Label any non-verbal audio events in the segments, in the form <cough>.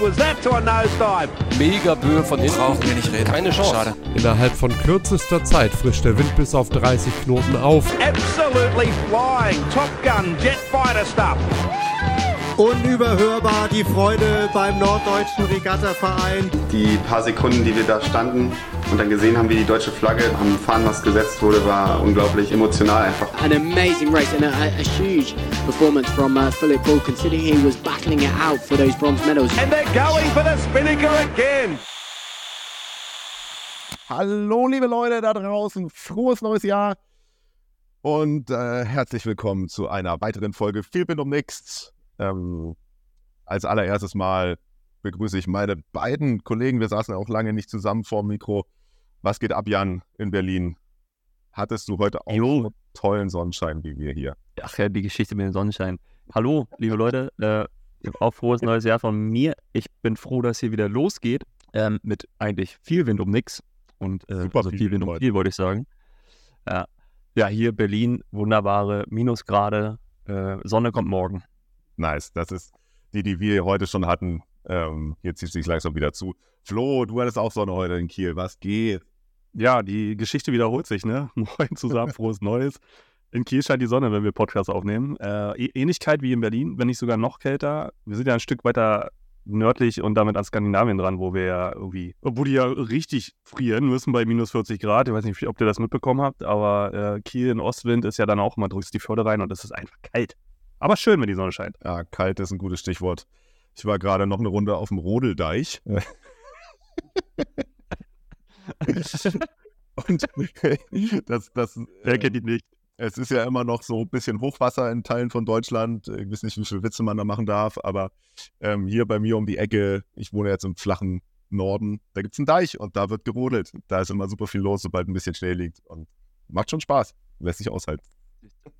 was that to a nosedive? Mega Böe von hinten. Brauchen wir nicht reden. Keine Chance. Schade. Innerhalb von kürzester Zeit frischt der Wind bis auf 30 Knoten auf. Absolutely flying. Top Gun, jet fighter stuff. Unüberhörbar die Freude beim Norddeutschen Regattaverein. Die paar Sekunden, die wir da standen und dann gesehen haben, wie die deutsche Flagge am Fahnenmast gesetzt wurde, war unglaublich emotional einfach. An amazing race and a, a, huge performance from uh, Philip Bull, considering he was battling it out for those bronze medals. And they're going for the Spinnaker again. Hallo, liebe Leute da draußen, frohes neues Jahr und äh, herzlich willkommen zu einer weiteren Folge Viel Wind um Nichts. Ähm, als allererstes Mal begrüße ich meine beiden Kollegen. Wir saßen auch lange nicht zusammen vor dem Mikro. Was geht ab, Jan, in Berlin? Hattest du heute auch Jo. so tollen Sonnenschein wie wir hier? Ach ja, die Geschichte mit dem Sonnenschein. Hallo, liebe Leute. Äh, auch frohes neues Jahr von mir. Ich bin froh, dass hier wieder losgeht. Ähm, mit eigentlich viel Wind um nix. Und äh, Super also viel viel Wind um viel, wollte ich sagen. Ja. ja, hier Berlin, wunderbare Minusgrade. Äh, Sonne kommt morgen. Nice, das ist die, die wir heute schon hatten. Ähm, hier zieht sich langsam wieder zu. Flo, du hattest auch Sonne heute in Kiel. Was geht? Ja, die Geschichte wiederholt sich, ne? <laughs> Moin zusammen, frohes Neues. In Kiel scheint die Sonne, wenn wir Podcasts aufnehmen. Äh, Ähnlichkeit wie in Berlin, wenn nicht sogar noch kälter. Wir sind ja ein Stück weiter nördlich und damit an Skandinavien dran, wo wir ja irgendwie, obwohl die ja richtig frieren müssen bei minus 40 Grad. Ich weiß nicht, ob ihr das mitbekommen habt, aber äh, Kiel in Ostwind ist ja dann auch immer, drückst die Förde rein und es ist einfach kalt. Aber schön, wenn die Sonne scheint. Ja, kalt ist ein gutes Stichwort. Ich war gerade noch eine Runde auf dem Rodeldeich. <laughs> Und <laughs> das, das, Wer kennt die nicht? es ist ja immer noch so ein bisschen Hochwasser in Teilen von Deutschland. Ich weiß nicht, wie viele Witze man da machen darf, aber ähm, hier bei mir um die Ecke, ich wohne jetzt im flachen Norden, da gibt es einen Deich und da wird gerodelt. Da ist immer super viel los, sobald ein bisschen Schnee liegt. Und macht schon Spaß. Lässt sich aushalten.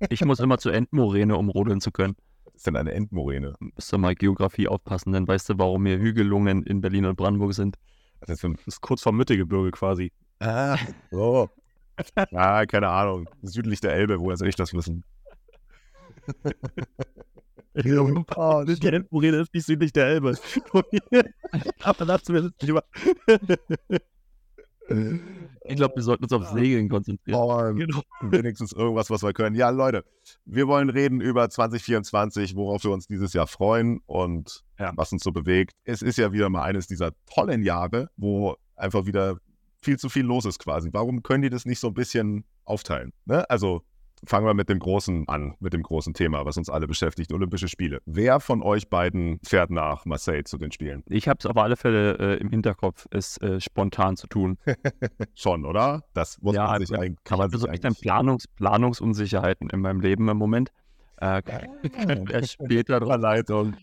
Ich muss immer zur Endmoräne, um rodeln zu können. Das ist denn eine Endmoräne? Müsst ihr mal Geografie aufpassen, dann weißt du, warum hier Hügelungen in Berlin und Brandenburg sind. Das ist ein Das ist kurz vor Mittelgebirge quasi. Ah, <laughs> so. Ja, keine Ahnung. Südlich der Elbe, woher soll ich das wissen? <laughs> <laughs> Oh, die Endmoräne ist nicht südlich der Elbe. Aber dazu wir lieber. Ich glaube, wir sollten uns auf Segeln konzentrieren. Oh, Genau. wenigstens irgendwas, was wir können. Ja, Leute, wir wollen reden über 2024, worauf wir uns dieses Jahr freuen und Ja. was uns so bewegt. Es ist ja wieder mal eines dieser tollen Jahre, wo einfach wieder viel zu viel los ist quasi. Warum können die das nicht so ein bisschen aufteilen? Ne? Also fangen wir mit dem großen an, mit dem großen Thema, was uns alle beschäftigt, Olympische Spiele. Wer von euch beiden fährt nach Marseille zu den Spielen? Ich habe es auf alle Fälle äh, im Hinterkopf, es äh, spontan zu tun. <laughs> Schon, oder? Das muss Ja, man sich also, eigentlich, kann man ich sich ein eigentlich Planungs Planungsunsicherheiten in meinem Leben im Moment. Äh, erst später dran. Leitung.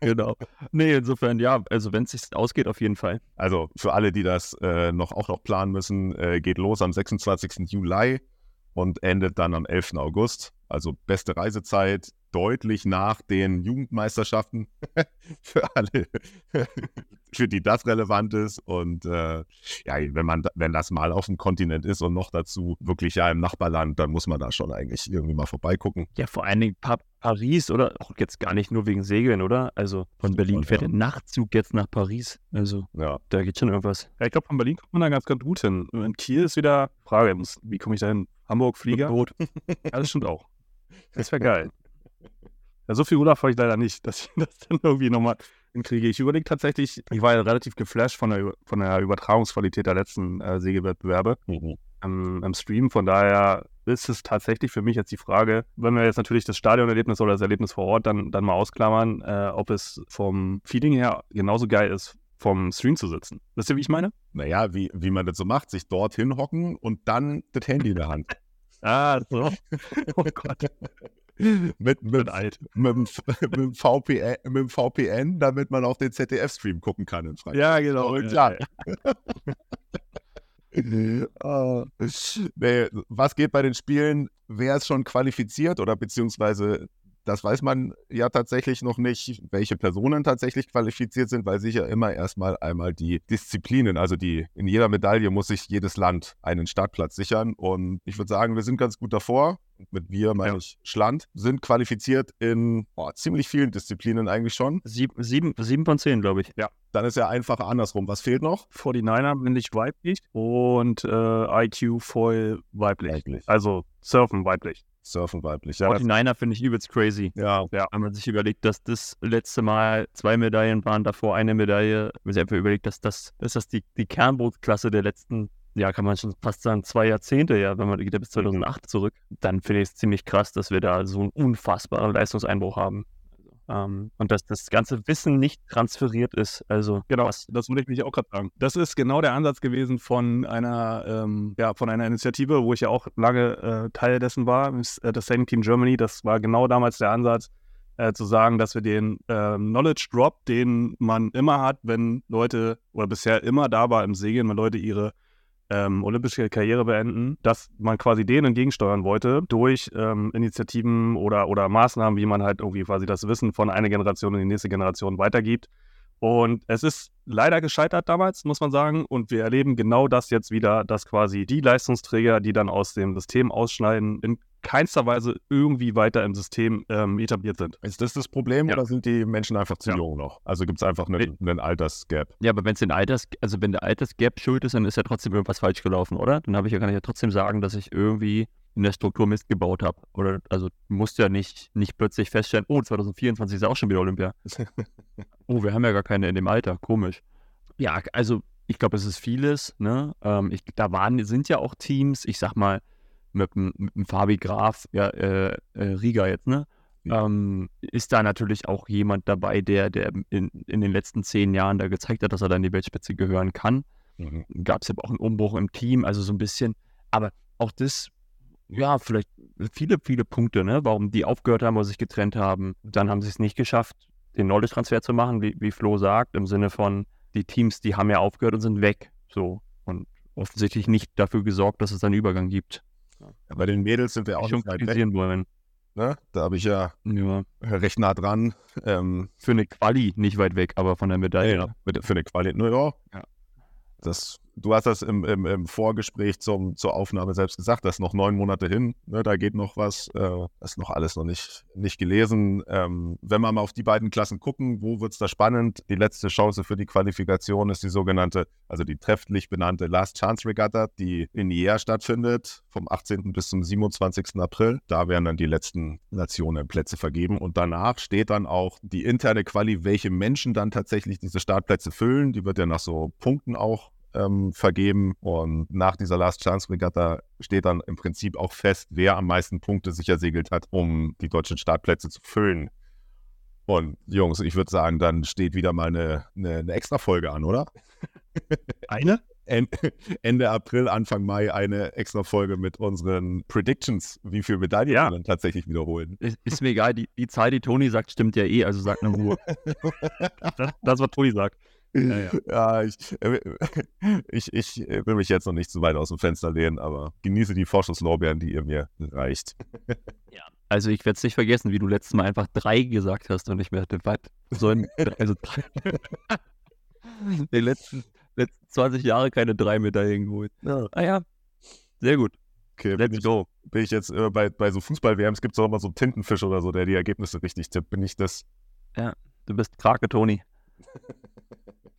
Genau. Nee, insofern, ja, also wenn es sich ausgeht, auf jeden Fall. Also für alle, die das äh, noch auch noch planen müssen, äh, geht los am 26. Juli und endet dann am 11. August. Also beste Reisezeit, deutlich nach den Jugendmeisterschaften <laughs> für alle, <laughs> für die das relevant ist. Und äh, ja, wenn man, wenn das mal auf dem Kontinent ist und noch dazu wirklich ja im Nachbarland, dann muss man da schon eigentlich irgendwie mal vorbeigucken. Ja, vor allen Dingen pa Paris, oder? Auch jetzt gar nicht nur wegen Segeln, oder? Also von Berlin Und, fährt ja. der Nachtzug jetzt nach Paris. Also Ja, da geht schon irgendwas. Ja, ich glaube, von Berlin kommt man da ganz, ganz gut hin. In Kiel ist wieder Frage, wie komme ich da hin? Hamburg, Flieger? Boot. Ja, das stimmt auch. Das wäre geil. <laughs> Ja, so viel Urlaub habe ich leider nicht, dass ich <laughs> das dann irgendwie nochmal hinkriege. Ich überlege tatsächlich, ich war ja relativ geflasht von der, von der Übertragungsqualität der letzten äh, Segelwettbewerbe Mhm. am, am Stream. Von daher ist es tatsächlich für mich jetzt die Frage, wenn wir jetzt natürlich das Stadionerlebnis oder das Erlebnis vor Ort dann, dann mal ausklammern, äh, ob es vom Feeling her genauso geil ist, vom Stream zu sitzen. Wisst ihr, wie ich meine? naja, wie, wie man das so macht, sich dort hinhocken und dann das Handy in der Hand. <laughs> Ah, so. Oh Gott. <laughs> mit, mit, alt. mit, mit, dem VPN, mit VPN, damit man auf den ZDF-Stream gucken kann in Frankreich. Ja, genau. Und Ja, klar. <laughs> Ah. nee, was geht bei den Spielen? Wer ist schon qualifiziert oder beziehungsweise das weiß man ja tatsächlich noch nicht, welche Personen tatsächlich qualifiziert sind, weil sich ja immer erstmal einmal die Disziplinen, also die in jeder Medaille muss sich jedes Land einen Startplatz sichern. Und ich würde sagen, wir sind ganz gut davor. Mit wir meine Ja. ich Schland, sind qualifiziert in boah, ziemlich vielen Disziplinen eigentlich schon. Sieben, sieben, sieben von zehn, glaube ich. Dann ist ja einfach andersrum. Was fehlt noch? 49er männlich weiblich und äh, IQ Foil weiblich. Weiblich. Also Surfen weiblich. Surfen weiblich. Ja, das, 49er finde ich übelst crazy. ja, Wenn man sich überlegt, dass das letzte Mal zwei Medaillen waren, davor eine Medaille, wenn man sich einfach überlegt, dass das, dass das die, die Kernbootklasse der letzten, ja, kann man schon fast sagen, zwei Jahrzehnte, ja, wenn man geht ja bis 2008 zurück, dann finde ich es ziemlich krass, dass wir da so einen unfassbaren Leistungseinbruch haben. Ähm, und dass das ganze Wissen nicht transferiert ist. Also, Genau, was, das wollte ich mich auch gerade sagen. Das ist genau der Ansatz gewesen von einer, ähm, ja, von einer Initiative, wo ich ja auch lange äh, Teil dessen war, äh, das Sailing Team Germany. Das war genau damals der Ansatz, äh, zu sagen, dass wir den ähm, Knowledge Drop, den man immer hat, wenn Leute, oder bisher immer da war im Segeln, wenn Leute ihre ähm, olympische Karriere beenden, dass man quasi denen entgegensteuern wollte durch ähm, Initiativen oder, oder Maßnahmen, wie man halt irgendwie quasi das Wissen von einer Generation in die nächste Generation weitergibt. Und es ist leider gescheitert damals, muss man sagen. Und wir erleben genau das jetzt wieder, dass quasi die Leistungsträger, die dann aus dem System ausschneiden, in keinster Weise irgendwie weiter im System ähm, etabliert sind. ist das das Problem Ja. oder sind die Menschen einfach zu Ja. jung noch? Also gibt es einfach einen, einen Altersgap. ja, aber wenn es den Alters, also wenn der Altersgap schuld ist, dann ist ja trotzdem irgendwas falsch gelaufen, oder? Dann habe ich ja, kann ich ja trotzdem sagen, dass ich irgendwie in der Struktur Mist gebaut habe. Oder also du musst ja nicht, nicht plötzlich feststellen, oh, 2024 ist ja auch schon wieder Olympia. <laughs> oh, wir haben ja gar keine in dem Alter. Komisch. Ja, also ich glaube, es ist vieles. Ne? Ähm, ich, da waren, sind ja auch Teams, ich sag mal, mit, dem- mit dem Fabi Graf, ja, äh, äh, Riga jetzt, ne? Ähm, ist da natürlich auch jemand dabei, der, der in, in den letzten zehn Jahren da gezeigt hat, dass er da in die Weltspitze gehören kann. Mhm. Gab es aber auch einen Umbruch im Team, also so ein bisschen. Aber auch das, ja, vielleicht viele, viele Punkte, ne? warum die aufgehört haben oder sich getrennt haben. Dann haben sie es nicht geschafft, den Knowledge-Transfer zu machen, wie, wie Flo sagt, im Sinne von, die Teams, die haben ja aufgehört und sind weg. So. Und offensichtlich nicht dafür gesorgt, dass es einen Übergang gibt. Ja, bei den Mädels sind wir auch Schon kritisieren wollen. Ne? Da habe ich ja Ja. recht nah dran. Ähm, Für eine Quali nicht weit weg, aber von der Medaille. mit, für eine Qualität. Nur ja. Ja. Das, du hast das im, im, im Vorgespräch zum, zur Aufnahme selbst gesagt, das ist noch neun Monate hin, ne, da geht noch was, äh, das ist noch alles noch nicht, nicht gelesen. Ähm, wenn wir mal auf die beiden Klassen gucken, wo wird es da spannend? Die letzte Chance für die Qualifikation ist die sogenannte, also die trefflich benannte Last Chance Regatta, die in Nier stattfindet, vom 18. bis zum 27. April. Da werden dann die letzten Nationen Plätze vergeben und danach steht dann auch die interne Quali, welche Menschen dann tatsächlich diese Startplätze füllen. Die wird ja nach so Punkten auch ähm, vergeben. Und nach dieser Last Chance Regatta steht dann im Prinzip auch fest, wer am meisten Punkte sicher segelt hat, um die deutschen Startplätze zu füllen. Und Jungs, ich würde sagen, dann steht wieder mal eine, eine, eine extra Folge an, oder? <laughs> Eine? En- <laughs> Ende April, Anfang Mai eine extra Folge mit unseren Predictions, wie viele Medaillen Ja. wir dann tatsächlich wiederholen. Ist, ist mir egal, die, die Zahl, die Toni sagt, stimmt ja eh, also sagt eine Ruhe. <laughs> Das, das was Toni sagt. Ja, ja. <laughs> Ja, ich, äh, <laughs> ich, ich äh, will mich jetzt noch nicht zu weit aus dem Fenster lehnen, aber genieße die Vorschusslorbeeren, die ihr mir reicht. <laughs> Also ich werde es nicht vergessen, wie du letztes Mal einfach drei gesagt hast und ich mir dachte, was? Sollen, also drei. Die letzten, letzten 20 Jahre keine drei Medaillen geholt. Ja. Ah ja, sehr gut. Okay, bin Let's ich, go. bin ich jetzt äh, bei, bei so Fußball-WMs gibt es auch immer so einen Tintenfisch oder so, der die Ergebnisse richtig tippt. Bin ich das? Du bist Krake, Toni.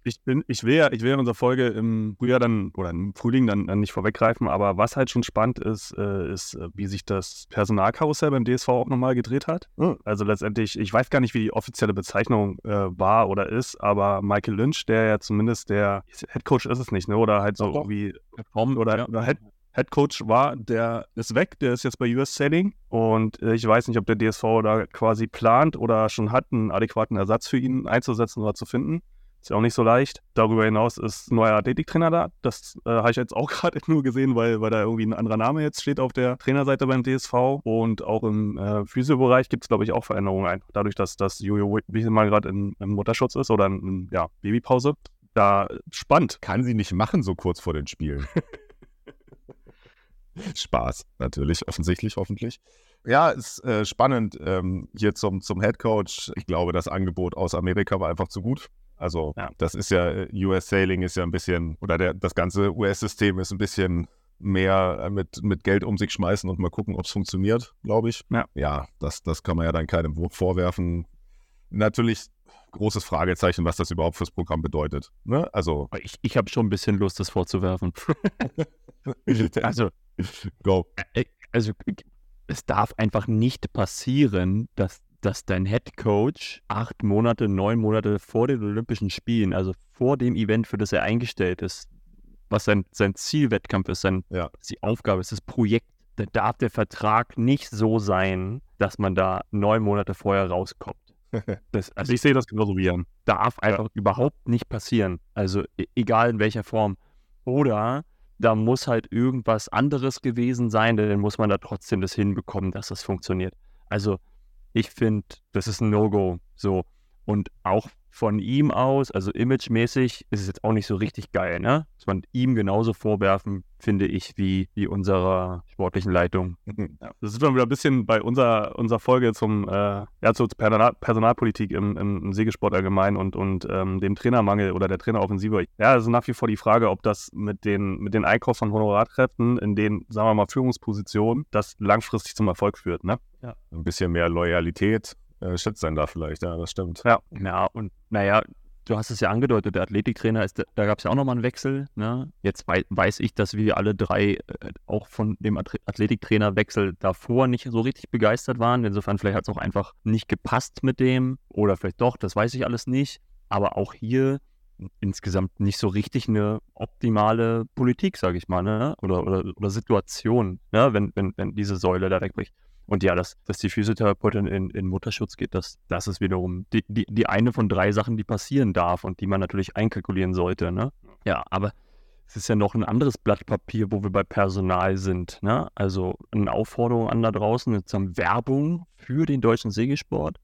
Ich bin, ich will ja, ich will ja unsere Folge im Frühjahr dann oder im Frühling dann, dann nicht vorweggreifen, aber was halt schon spannend ist, äh, ist, äh, wie sich das Personalkarussell beim DSV auch nochmal gedreht hat. Hm. Also letztendlich, ich weiß gar nicht, wie die offizielle Bezeichnung äh, war oder ist, aber Michael Lynch, der ja zumindest der Headcoach ist es nicht, ne? Oder halt so Doch, irgendwie Tom, oder, ja. oder Head, Head Coach war, der ist weg, der ist jetzt bei US Sailing und äh, ich weiß nicht, ob der DSV da quasi plant oder schon hat, einen adäquaten Ersatz für ihn einzusetzen oder zu finden. Ist ja auch nicht so leicht. Darüber hinaus ist ein neuer Athletiktrainer da. Das äh, habe ich jetzt auch <laughs> gerade nur gesehen, weil, weil da irgendwie ein anderer Name jetzt steht auf der Trainerseite beim DSV. Und auch im äh, Physiobereich gibt es, glaube ich, auch Veränderungen. Einfach dadurch, dass das Jojo mal gerade in, im Mutterschutz ist oder in, in ja, Babypause. Da spannend. Kann sie nicht machen so kurz vor den Spielen. <laughs> Spaß, natürlich, offensichtlich, hoffentlich. Ja, ist äh, spannend ähm, hier zum, zum Head Coach. Ich glaube, das Angebot aus Amerika war einfach zu gut. Also Ja. das ist ja, äh, US Sailing ist ja ein bisschen, oder der, das ganze US-System ist ein bisschen mehr äh, mit, mit Geld um sich schmeißen und mal gucken, ob es funktioniert, glaube ich. Ja. ja das, das kann man ja dann keinem vorwerfen. Natürlich großes Fragezeichen, was das überhaupt fürs Programm bedeutet. Ne? Also, Ich, ich habe schon ein bisschen Lust, das vorzuwerfen. <laughs> also, go. äh, also es darf einfach nicht passieren, dass, dass dein Head Coach acht Monate, neun Monate vor den Olympischen Spielen, also vor dem Event, für das er eingestellt ist, was sein, sein Zielwettkampf ist, sein, Ja. die Aufgabe ist, das Projekt, da darf der Vertrag nicht so sein, dass man da neun Monate vorher rauskommt. <laughs> Das, also ich sehe das genauso wie Jan. darf einfach überhaupt nicht passieren. Also e- egal in welcher Form. Oder da muss halt irgendwas anderes gewesen sein, dann muss man da trotzdem das hinbekommen, dass das funktioniert. Also ich finde, das ist ein No-Go. So. Und auch von ihm aus, also imagemäßig, ist es jetzt auch nicht so richtig geil, ne? Muss man ihm genauso vorwerfen, finde ich, wie, wie unserer sportlichen Leitung. Ja, das ist dann wieder ein bisschen bei unserer, unserer Folge zum, äh, ja, zur Personal, Personalpolitik im, im, im Segelsport allgemein und, und ähm, dem Trainermangel oder der Traineroffensive. Ja, es ist nach wie vor die Frage, ob das mit den, mit den Einkauf von Honorarkräften in den, sagen wir mal, Führungspositionen, das langfristig zum Erfolg führt, ne? Ein bisschen mehr Loyalität äh, einen da vielleicht, ja, das stimmt. Ja. Ja, und naja, du hast es ja angedeutet, der Athletiktrainer ist, da gab es ja auch nochmal einen Wechsel. Ne? Jetzt wei weiß ich, dass wir alle drei äh, auch von dem Ath Athletiktrainerwechsel davor nicht so richtig begeistert waren. Insofern vielleicht hat es auch einfach nicht gepasst mit dem oder vielleicht doch, das weiß ich alles nicht. Aber auch hier insgesamt nicht so richtig eine optimale Politik, sage ich mal, ne? oder, oder, oder Situation, ne? wenn, wenn, wenn diese Säule da wegbricht. Und ja, dass, dass die Physiotherapeutin in, in Mutterschutz geht, das, das ist wiederum die, die, die eine von drei Sachen, die passieren darf und die man natürlich einkalkulieren sollte. Ne? Ja, aber es ist ja noch ein anderes Blatt Papier, wo wir bei Personal sind. Ne? Also eine Aufforderung an da draußen, jetzt haben Werbung für den deutschen Segelsport.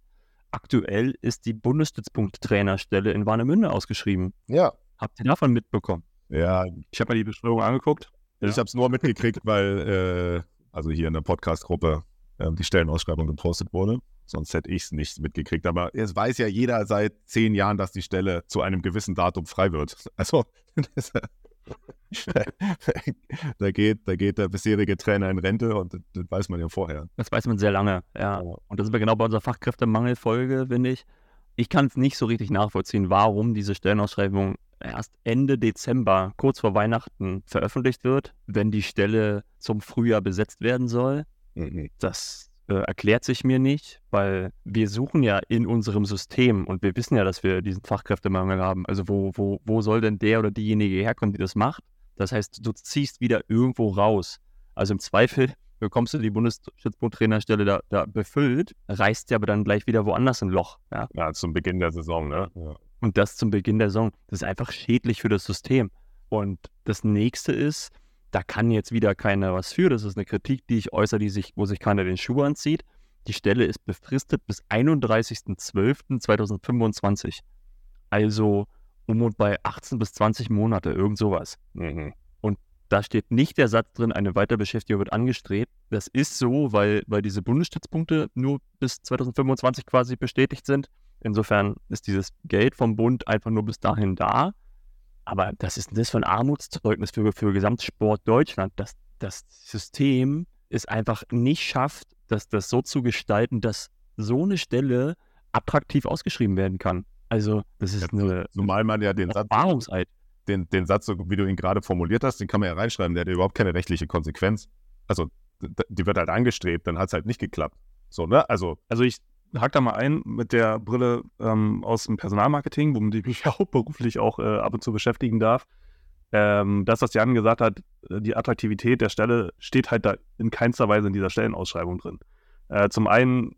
Aktuell ist die Bundesstützpunkt-Trainerstelle in Warnemünde ausgeschrieben. Ja. Habt ihr davon mitbekommen? Ja, Ich habe mir die Beschreibung angeguckt. Ich habe es nur mitgekriegt, weil, äh, also hier in der Podcast-Gruppe, äh, die Stellenausschreibung gepostet wurde. Sonst hätte ich es nicht mitgekriegt. Aber es weiß ja jeder seit zehn Jahren, dass die Stelle zu einem gewissen Datum frei wird. <laughs> Also, das, da, geht, da geht der bisherige Trainer in Rente und das, das weiß man ja vorher. Das weiß man sehr lange, ja. Und da sind wir genau bei unserer Fachkräftemangelfolge, finde ich. Ich kann es nicht so richtig nachvollziehen, warum diese Stellenausschreibung erst Ende Dezember, kurz vor Weihnachten, veröffentlicht wird, wenn die Stelle zum Frühjahr besetzt werden soll. Mhm. Das äh, erklärt sich mir nicht, weil wir suchen ja in unserem System und wir wissen ja, dass wir diesen Fachkräftemangel haben. Also wo, wo, wo soll denn der oder diejenige herkommen, die das macht? Das heißt, du ziehst wieder irgendwo raus. Also im Zweifel bekommst du die Bundesstützpunkttrainerstelle da, da befüllt, reißt dir aber dann gleich wieder woanders ein Loch. Ja? Ja, zum Beginn der Saison, ne? Ja. Und das zum Beginn der Saison. Das ist einfach schädlich für das System. Und das nächste ist, da kann jetzt wieder keiner was für. Das ist eine Kritik, die ich äußere, die sich, wo sich keiner den Schuh anzieht. Die Stelle ist befristet bis 31.12.2025. Also um und bei 18 bis 20 Monate, irgend sowas. Mhm. Da steht nicht der Satz drin, eine Weiterbeschäftigung wird angestrebt. Das ist so, weil, weil diese Bundesstützpunkte nur bis 2025 quasi bestätigt sind. Insofern ist dieses Geld vom Bund einfach nur bis dahin da. Aber das ist das für ein Armutszeugnis für, für Gesamtsport Deutschland, dass das System es einfach nicht schafft, dass das so zu gestalten, dass so eine Stelle attraktiv ausgeschrieben werden kann. Also, das ist eine Zumal man ja den Satz, den, den Satz, so wie du ihn gerade formuliert hast, den kann man ja reinschreiben, der hat ja überhaupt keine rechtliche Konsequenz. Also, die wird halt angestrebt, dann hat es halt nicht geklappt. So, ne? Also, Also ich hake da mal ein mit der Brille ähm, aus dem Personalmarketing, womit ich <laughs> mich auch beruflich auch äh, ab und zu beschäftigen darf. Ähm, das, was Jan gesagt hat, äh, die Attraktivität der Stelle steht halt da in keinster Weise in dieser Stellenausschreibung drin. Äh, zum einen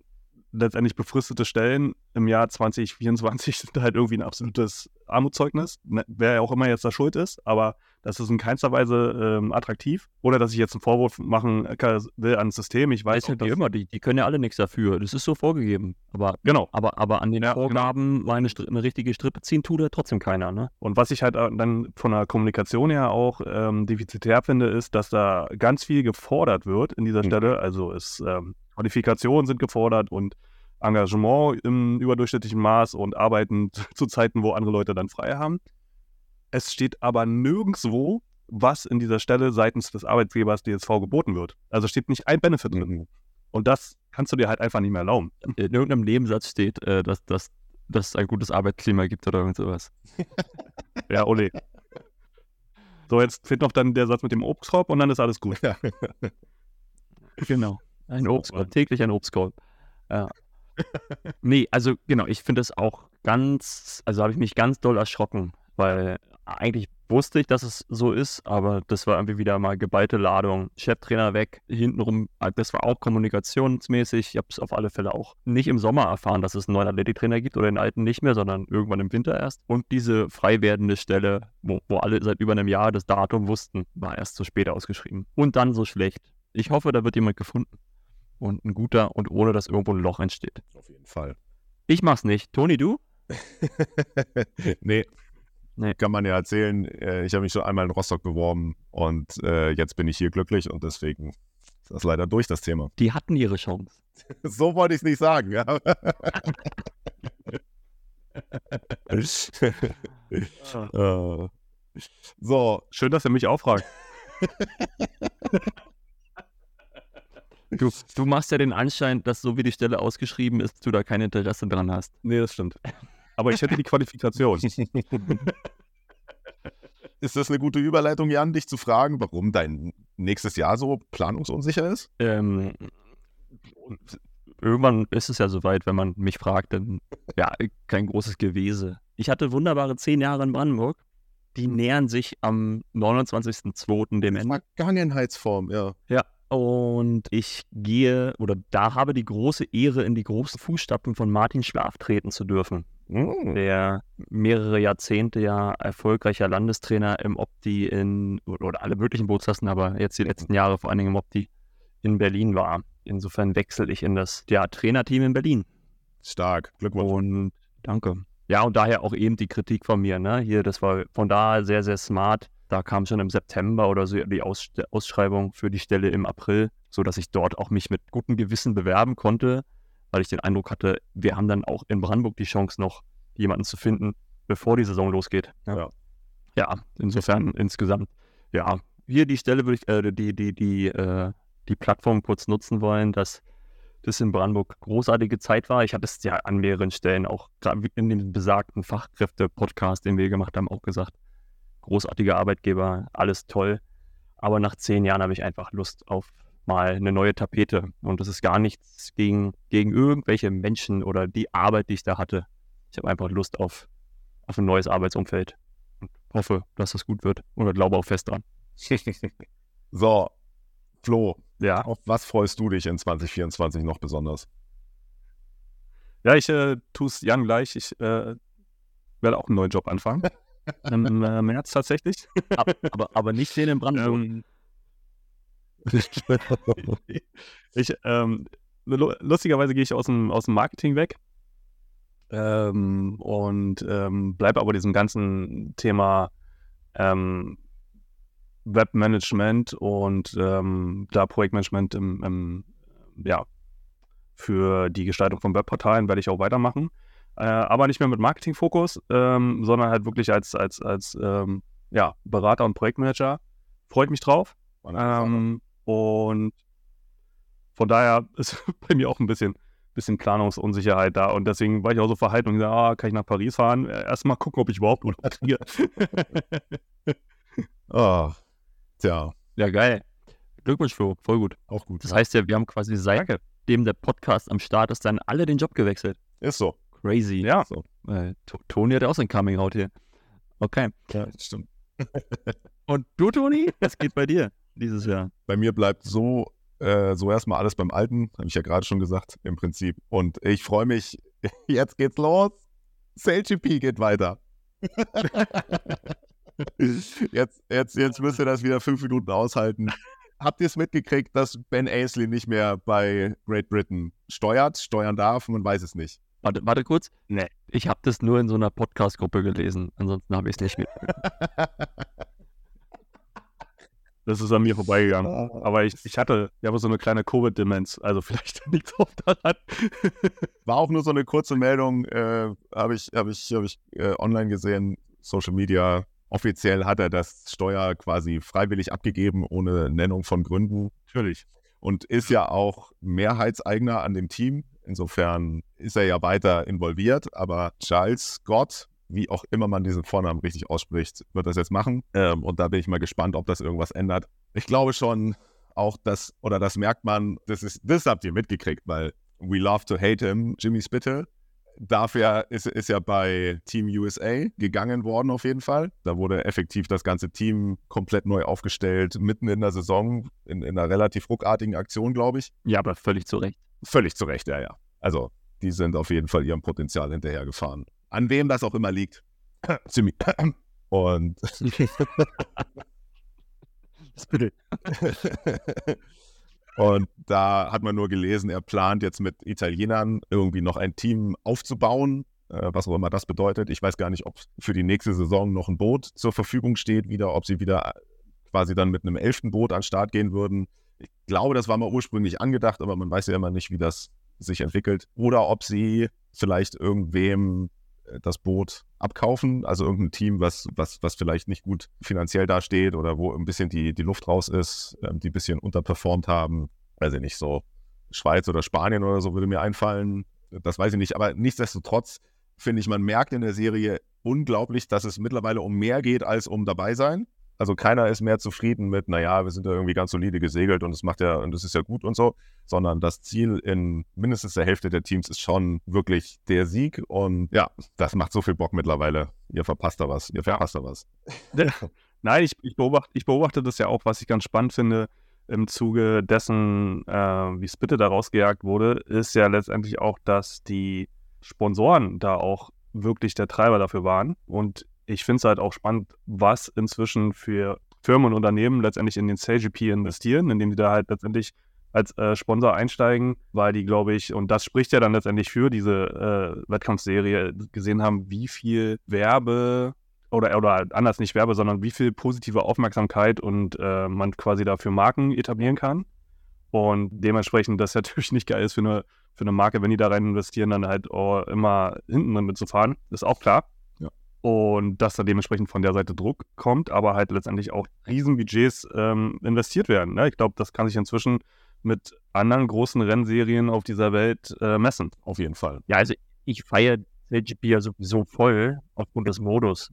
letztendlich befristete Stellen im Jahr 2024 <laughs> sind halt irgendwie ein absolutes Armutszeugnis, ne, wer auch immer jetzt da schuld ist, aber das ist in keinster Weise ähm, attraktiv. Oder dass ich jetzt einen Vorwurf machen kann, will ans System. Ich weiß dass- immer, die, die können ja alle nichts dafür. Das ist so vorgegeben. Aber, Genau. aber, aber an den Ja, genau. Vorgaben mal eine, Stri- eine richtige Strippe ziehen tut ja trotzdem keiner, ne? Und was ich halt äh, dann von der Kommunikation her auch ähm, defizitär finde, ist, dass da ganz viel gefordert wird in dieser Mhm. Stelle. Also es ähm, Qualifikationen sind gefordert und Engagement im überdurchschnittlichen Maß und Arbeiten <laughs> zu Zeiten, wo andere Leute dann frei haben. Es steht aber nirgendwo, was in dieser Stelle seitens des Arbeitgebers DSV geboten wird. Also steht nicht ein Benefit drin. Mhm. Und das kannst du dir halt einfach nicht mehr erlauben. In irgendeinem Nebensatz steht, äh, dass, dass, dass es ein gutes Arbeitsklima gibt oder irgend sowas. <laughs> Ja, ole. So, jetzt fehlt noch dann der Satz mit dem Obstkorb und dann ist alles gut. <laughs> Genau. Ein Obstkorb, Mann. täglich ein Obstkorb. Ja. <laughs> nee, also genau, ich finde es auch ganz, also habe ich mich ganz doll erschrocken, weil eigentlich wusste ich, dass es so ist, aber das war irgendwie wieder mal geballte Ladung. Cheftrainer weg, hintenrum, äh, das war auch kommunikationsmäßig. Ich habe es auf alle Fälle auch nicht im Sommer erfahren, dass es einen neuen Athletiktrainer gibt oder den alten nicht mehr, sondern irgendwann im Winter erst. Und diese frei werdende Stelle, wo, wo alle seit über einem Jahr das Datum wussten, war erst so spät ausgeschrieben. Und dann so schlecht. Ich hoffe, da wird jemand gefunden. Und ein guter und ohne dass irgendwo ein Loch entsteht. Auf jeden Fall. Ich mach's nicht. Toni, du? <laughs> nee. Nee. Kann man ja erzählen, äh, ich habe mich schon einmal in Rostock beworben und äh, jetzt bin ich hier glücklich und deswegen ist das leider durch, das Thema. Die hatten ihre Chance. <laughs> So wollte ich es nicht sagen. Ja. <laughs> Äh, so, Schön, dass er mich auffragt. <laughs> Du, du machst ja den Anschein, dass so wie die Stelle ausgeschrieben ist, du da kein Interesse dran hast. Nee, das stimmt. Aber ich hätte die Qualifikation. <laughs> ist das eine gute Überleitung, Jan, dich zu fragen, warum dein nächstes Jahr so planungsunsicher ist? Ähm, irgendwann ist es ja soweit, wenn man mich fragt, dann ja, kein großes Gewese. Ich hatte wunderbare zehn Jahre in Brandenburg. Die nähern sich am 29.02. dem Ende. Vergangenheitsform, ja. Ja. Und ich gehe oder da habe die große Ehre, in die großen Fußstapfen von Martin Schlaf treten zu dürfen. Mm. Der mehrere Jahrzehnte ja erfolgreicher Landestrainer im Opti in, oder, alle möglichen Bootsklassen, aber jetzt die letzten Jahre vor allen Dingen im Opti in Berlin war. Insofern wechsle ich in das ja, Trainerteam in Berlin. Stark, Glückwunsch. Und danke. Ja, und daher auch eben die Kritik von mir. Ne? Hier, das war von da sehr, sehr smart. Da kam schon im September oder so die Aus Ausschreibung für die Stelle im April, sodass ich dort auch mich mit gutem Gewissen bewerben konnte, weil ich den Eindruck hatte, wir haben dann auch in Brandenburg die Chance noch, jemanden zu finden, bevor die Saison losgeht. Ja. ja insofern insgesamt, ja, hier die Stelle würde ich, äh, die, die, die, äh, die Plattform kurz nutzen wollen, dass das in Brandenburg großartige Zeit war. Ich hatte es ja an mehreren Stellen auch gerade in dem besagten Fachkräfte-Podcast, den wir gemacht haben, auch gesagt. Großartiger Arbeitgeber, alles toll. Aber nach zehn Jahren habe ich einfach Lust auf mal eine neue Tapete. Und das ist gar nichts gegen, gegen irgendwelche Menschen oder die Arbeit, die ich da hatte. Ich habe einfach Lust auf, auf ein neues Arbeitsumfeld und hoffe, dass das gut wird oder glaube auch fest dran. <laughs> so, Flo, Ja. auf was freust du dich in 2024 noch besonders? Ja, ich äh, tue es Jan gleich. Ich äh, werde auch einen neuen Job anfangen. <laughs> Im äh, März tatsächlich. aber, aber, aber nicht den in Brandenburg. Ähm, <laughs> ich, ähm, lu- lustigerweise gehe ich aus dem, aus dem Marketing weg ähm, und ähm, bleibe aber diesem ganzen Thema ähm, Webmanagement und ähm, da Projektmanagement im, im, ja, für die Gestaltung von Webportalen werde ich auch weitermachen. Äh, aber nicht mehr mit Marketingfokus, ähm, sondern halt wirklich als, als, als ähm, ja, Berater und Projektmanager. Freut mich drauf. Ähm, und von daher <laughs> ist bei mir auch ein bisschen, bisschen Planungsunsicherheit da. Und deswegen war ich auch so verhalten und gesagt, ah, kann ich nach Paris fahren? Erstmal gucken, ob ich überhaupt Urlaub kriege. <laughs> Ah, tja, Ja, geil. Glückwunsch, Flo. Voll gut. auch gut. Das heißt ja, wir haben quasi seitdem der Podcast am Start ist, dann alle den Job gewechselt. Ist so. Crazy. ja, so. Äh, To- Toni hat ja auch sein Coming-out hier. Okay. Ja, stimmt. <laughs> Und du, Toni? Was geht bei dir dieses Jahr? Bei mir bleibt so, äh, so erstmal alles beim Alten, habe ich ja gerade schon gesagt, im Prinzip. Und ich freue mich, <laughs> jetzt geht's los. SailGP geht weiter. <laughs> jetzt, jetzt, jetzt müsst ihr das wieder fünf Minuten aushalten. Habt ihr es mitgekriegt, dass Ben Aisley nicht mehr bei Great Britain steuert, steuern darf? Man weiß es nicht. Warte, warte kurz. Nee. Ich habe das nur in so einer Podcast-Gruppe gelesen. Ansonsten habe ich es nicht mit. <laughs> Das ist an mir vorbeigegangen. Aber ich, ich hatte, ich habe so eine kleine Covid-Demenz. Also <laughs> vielleicht es auch daran. <laughs> War auch nur so eine kurze Meldung, äh, habe ich, hab ich, hab ich äh, online gesehen, Social Media. Offiziell hat er das Steuer quasi freiwillig abgegeben, ohne Nennung von Gründen. Natürlich. Und ist ja auch Mehrheitseigner an dem Team. Insofern ist er ja weiter involviert. Aber Charles Scott, wie auch immer man diesen Vornamen richtig ausspricht, wird das jetzt machen. Ähm, und da bin ich mal gespannt, ob das irgendwas ändert. Ich glaube schon auch, dass, oder das merkt man, das ist, das habt ihr mitgekriegt, weil We Love to Hate Him, Jimmy Spittle, dafür ist, ist ja bei Team USA gegangen worden auf jeden Fall. Da wurde effektiv das ganze Team komplett neu aufgestellt, mitten in der Saison, in, in einer relativ ruckartigen Aktion, glaube ich. Ja, aber völlig zu Recht. Völlig zu Recht, ja, ja. Also, die sind auf jeden Fall ihrem Potenzial hinterhergefahren. An wem das auch immer liegt. <laughs> Jimmy. Und. <laughs> <laughs> Und da hat man nur gelesen, er plant jetzt mit Italienern irgendwie noch ein Team aufzubauen, äh, was auch immer das bedeutet. Ich weiß gar nicht, ob für die nächste Saison noch ein Boot zur Verfügung steht, wieder, ob sie wieder quasi dann mit einem elften Boot an den Start gehen würden. Ich glaube, das war mal ursprünglich angedacht, aber man weiß ja immer nicht, wie das sich entwickelt. Oder ob sie vielleicht irgendwem äh, das Boot abkaufen, also irgendein Team, was, was, was vielleicht nicht gut finanziell dasteht oder wo ein bisschen die, die Luft raus ist, ähm, die ein bisschen unterperformt haben. Weiß ich nicht, so Schweiz oder Spanien oder so würde mir einfallen. Das weiß ich nicht, aber nichtsdestotrotz finde ich, man merkt in der Serie unglaublich, dass es mittlerweile um mehr geht als um dabei sein. Also keiner ist mehr zufrieden mit, naja, wir sind ja irgendwie ganz solide gesegelt und es macht ja, und es ist ja gut und so, sondern das Ziel in mindestens der Hälfte der Teams ist schon wirklich der Sieg und ja, das macht so viel Bock mittlerweile. Ihr verpasst da was, ihr verpasst da was. Nein, ich, ich, beobachte, ich beobachte das ja auch, was ich ganz spannend finde im Zuge dessen, äh, wie Spitte da rausgejagt wurde, ist ja letztendlich auch, dass die Sponsoren da auch wirklich der Treiber dafür waren. Und ich finde es halt auch spannend, was inzwischen für Firmen und Unternehmen letztendlich in den CGP investieren, indem die da halt letztendlich als äh, Sponsor einsteigen, weil die, glaube ich, und das spricht ja dann letztendlich für diese äh, Wettkampfserie, gesehen haben, wie viel Werbe oder, oder anders nicht Werbe, sondern wie viel positive Aufmerksamkeit und äh, man quasi dafür Marken etablieren kann. Und dementsprechend, das natürlich nicht geil ist für eine, für eine Marke, wenn die da rein investieren, dann halt oh, immer hinten damit zu fahren, ist auch klar und dass da dementsprechend von der Seite Druck kommt, aber halt letztendlich auch Riesenbudgets ähm, investiert werden. Ne? Ich glaube, das kann sich inzwischen mit anderen großen Rennserien auf dieser Welt äh, messen, auf jeden Fall. Ja, also ich feiere LGP ja sowieso voll aufgrund des Modus.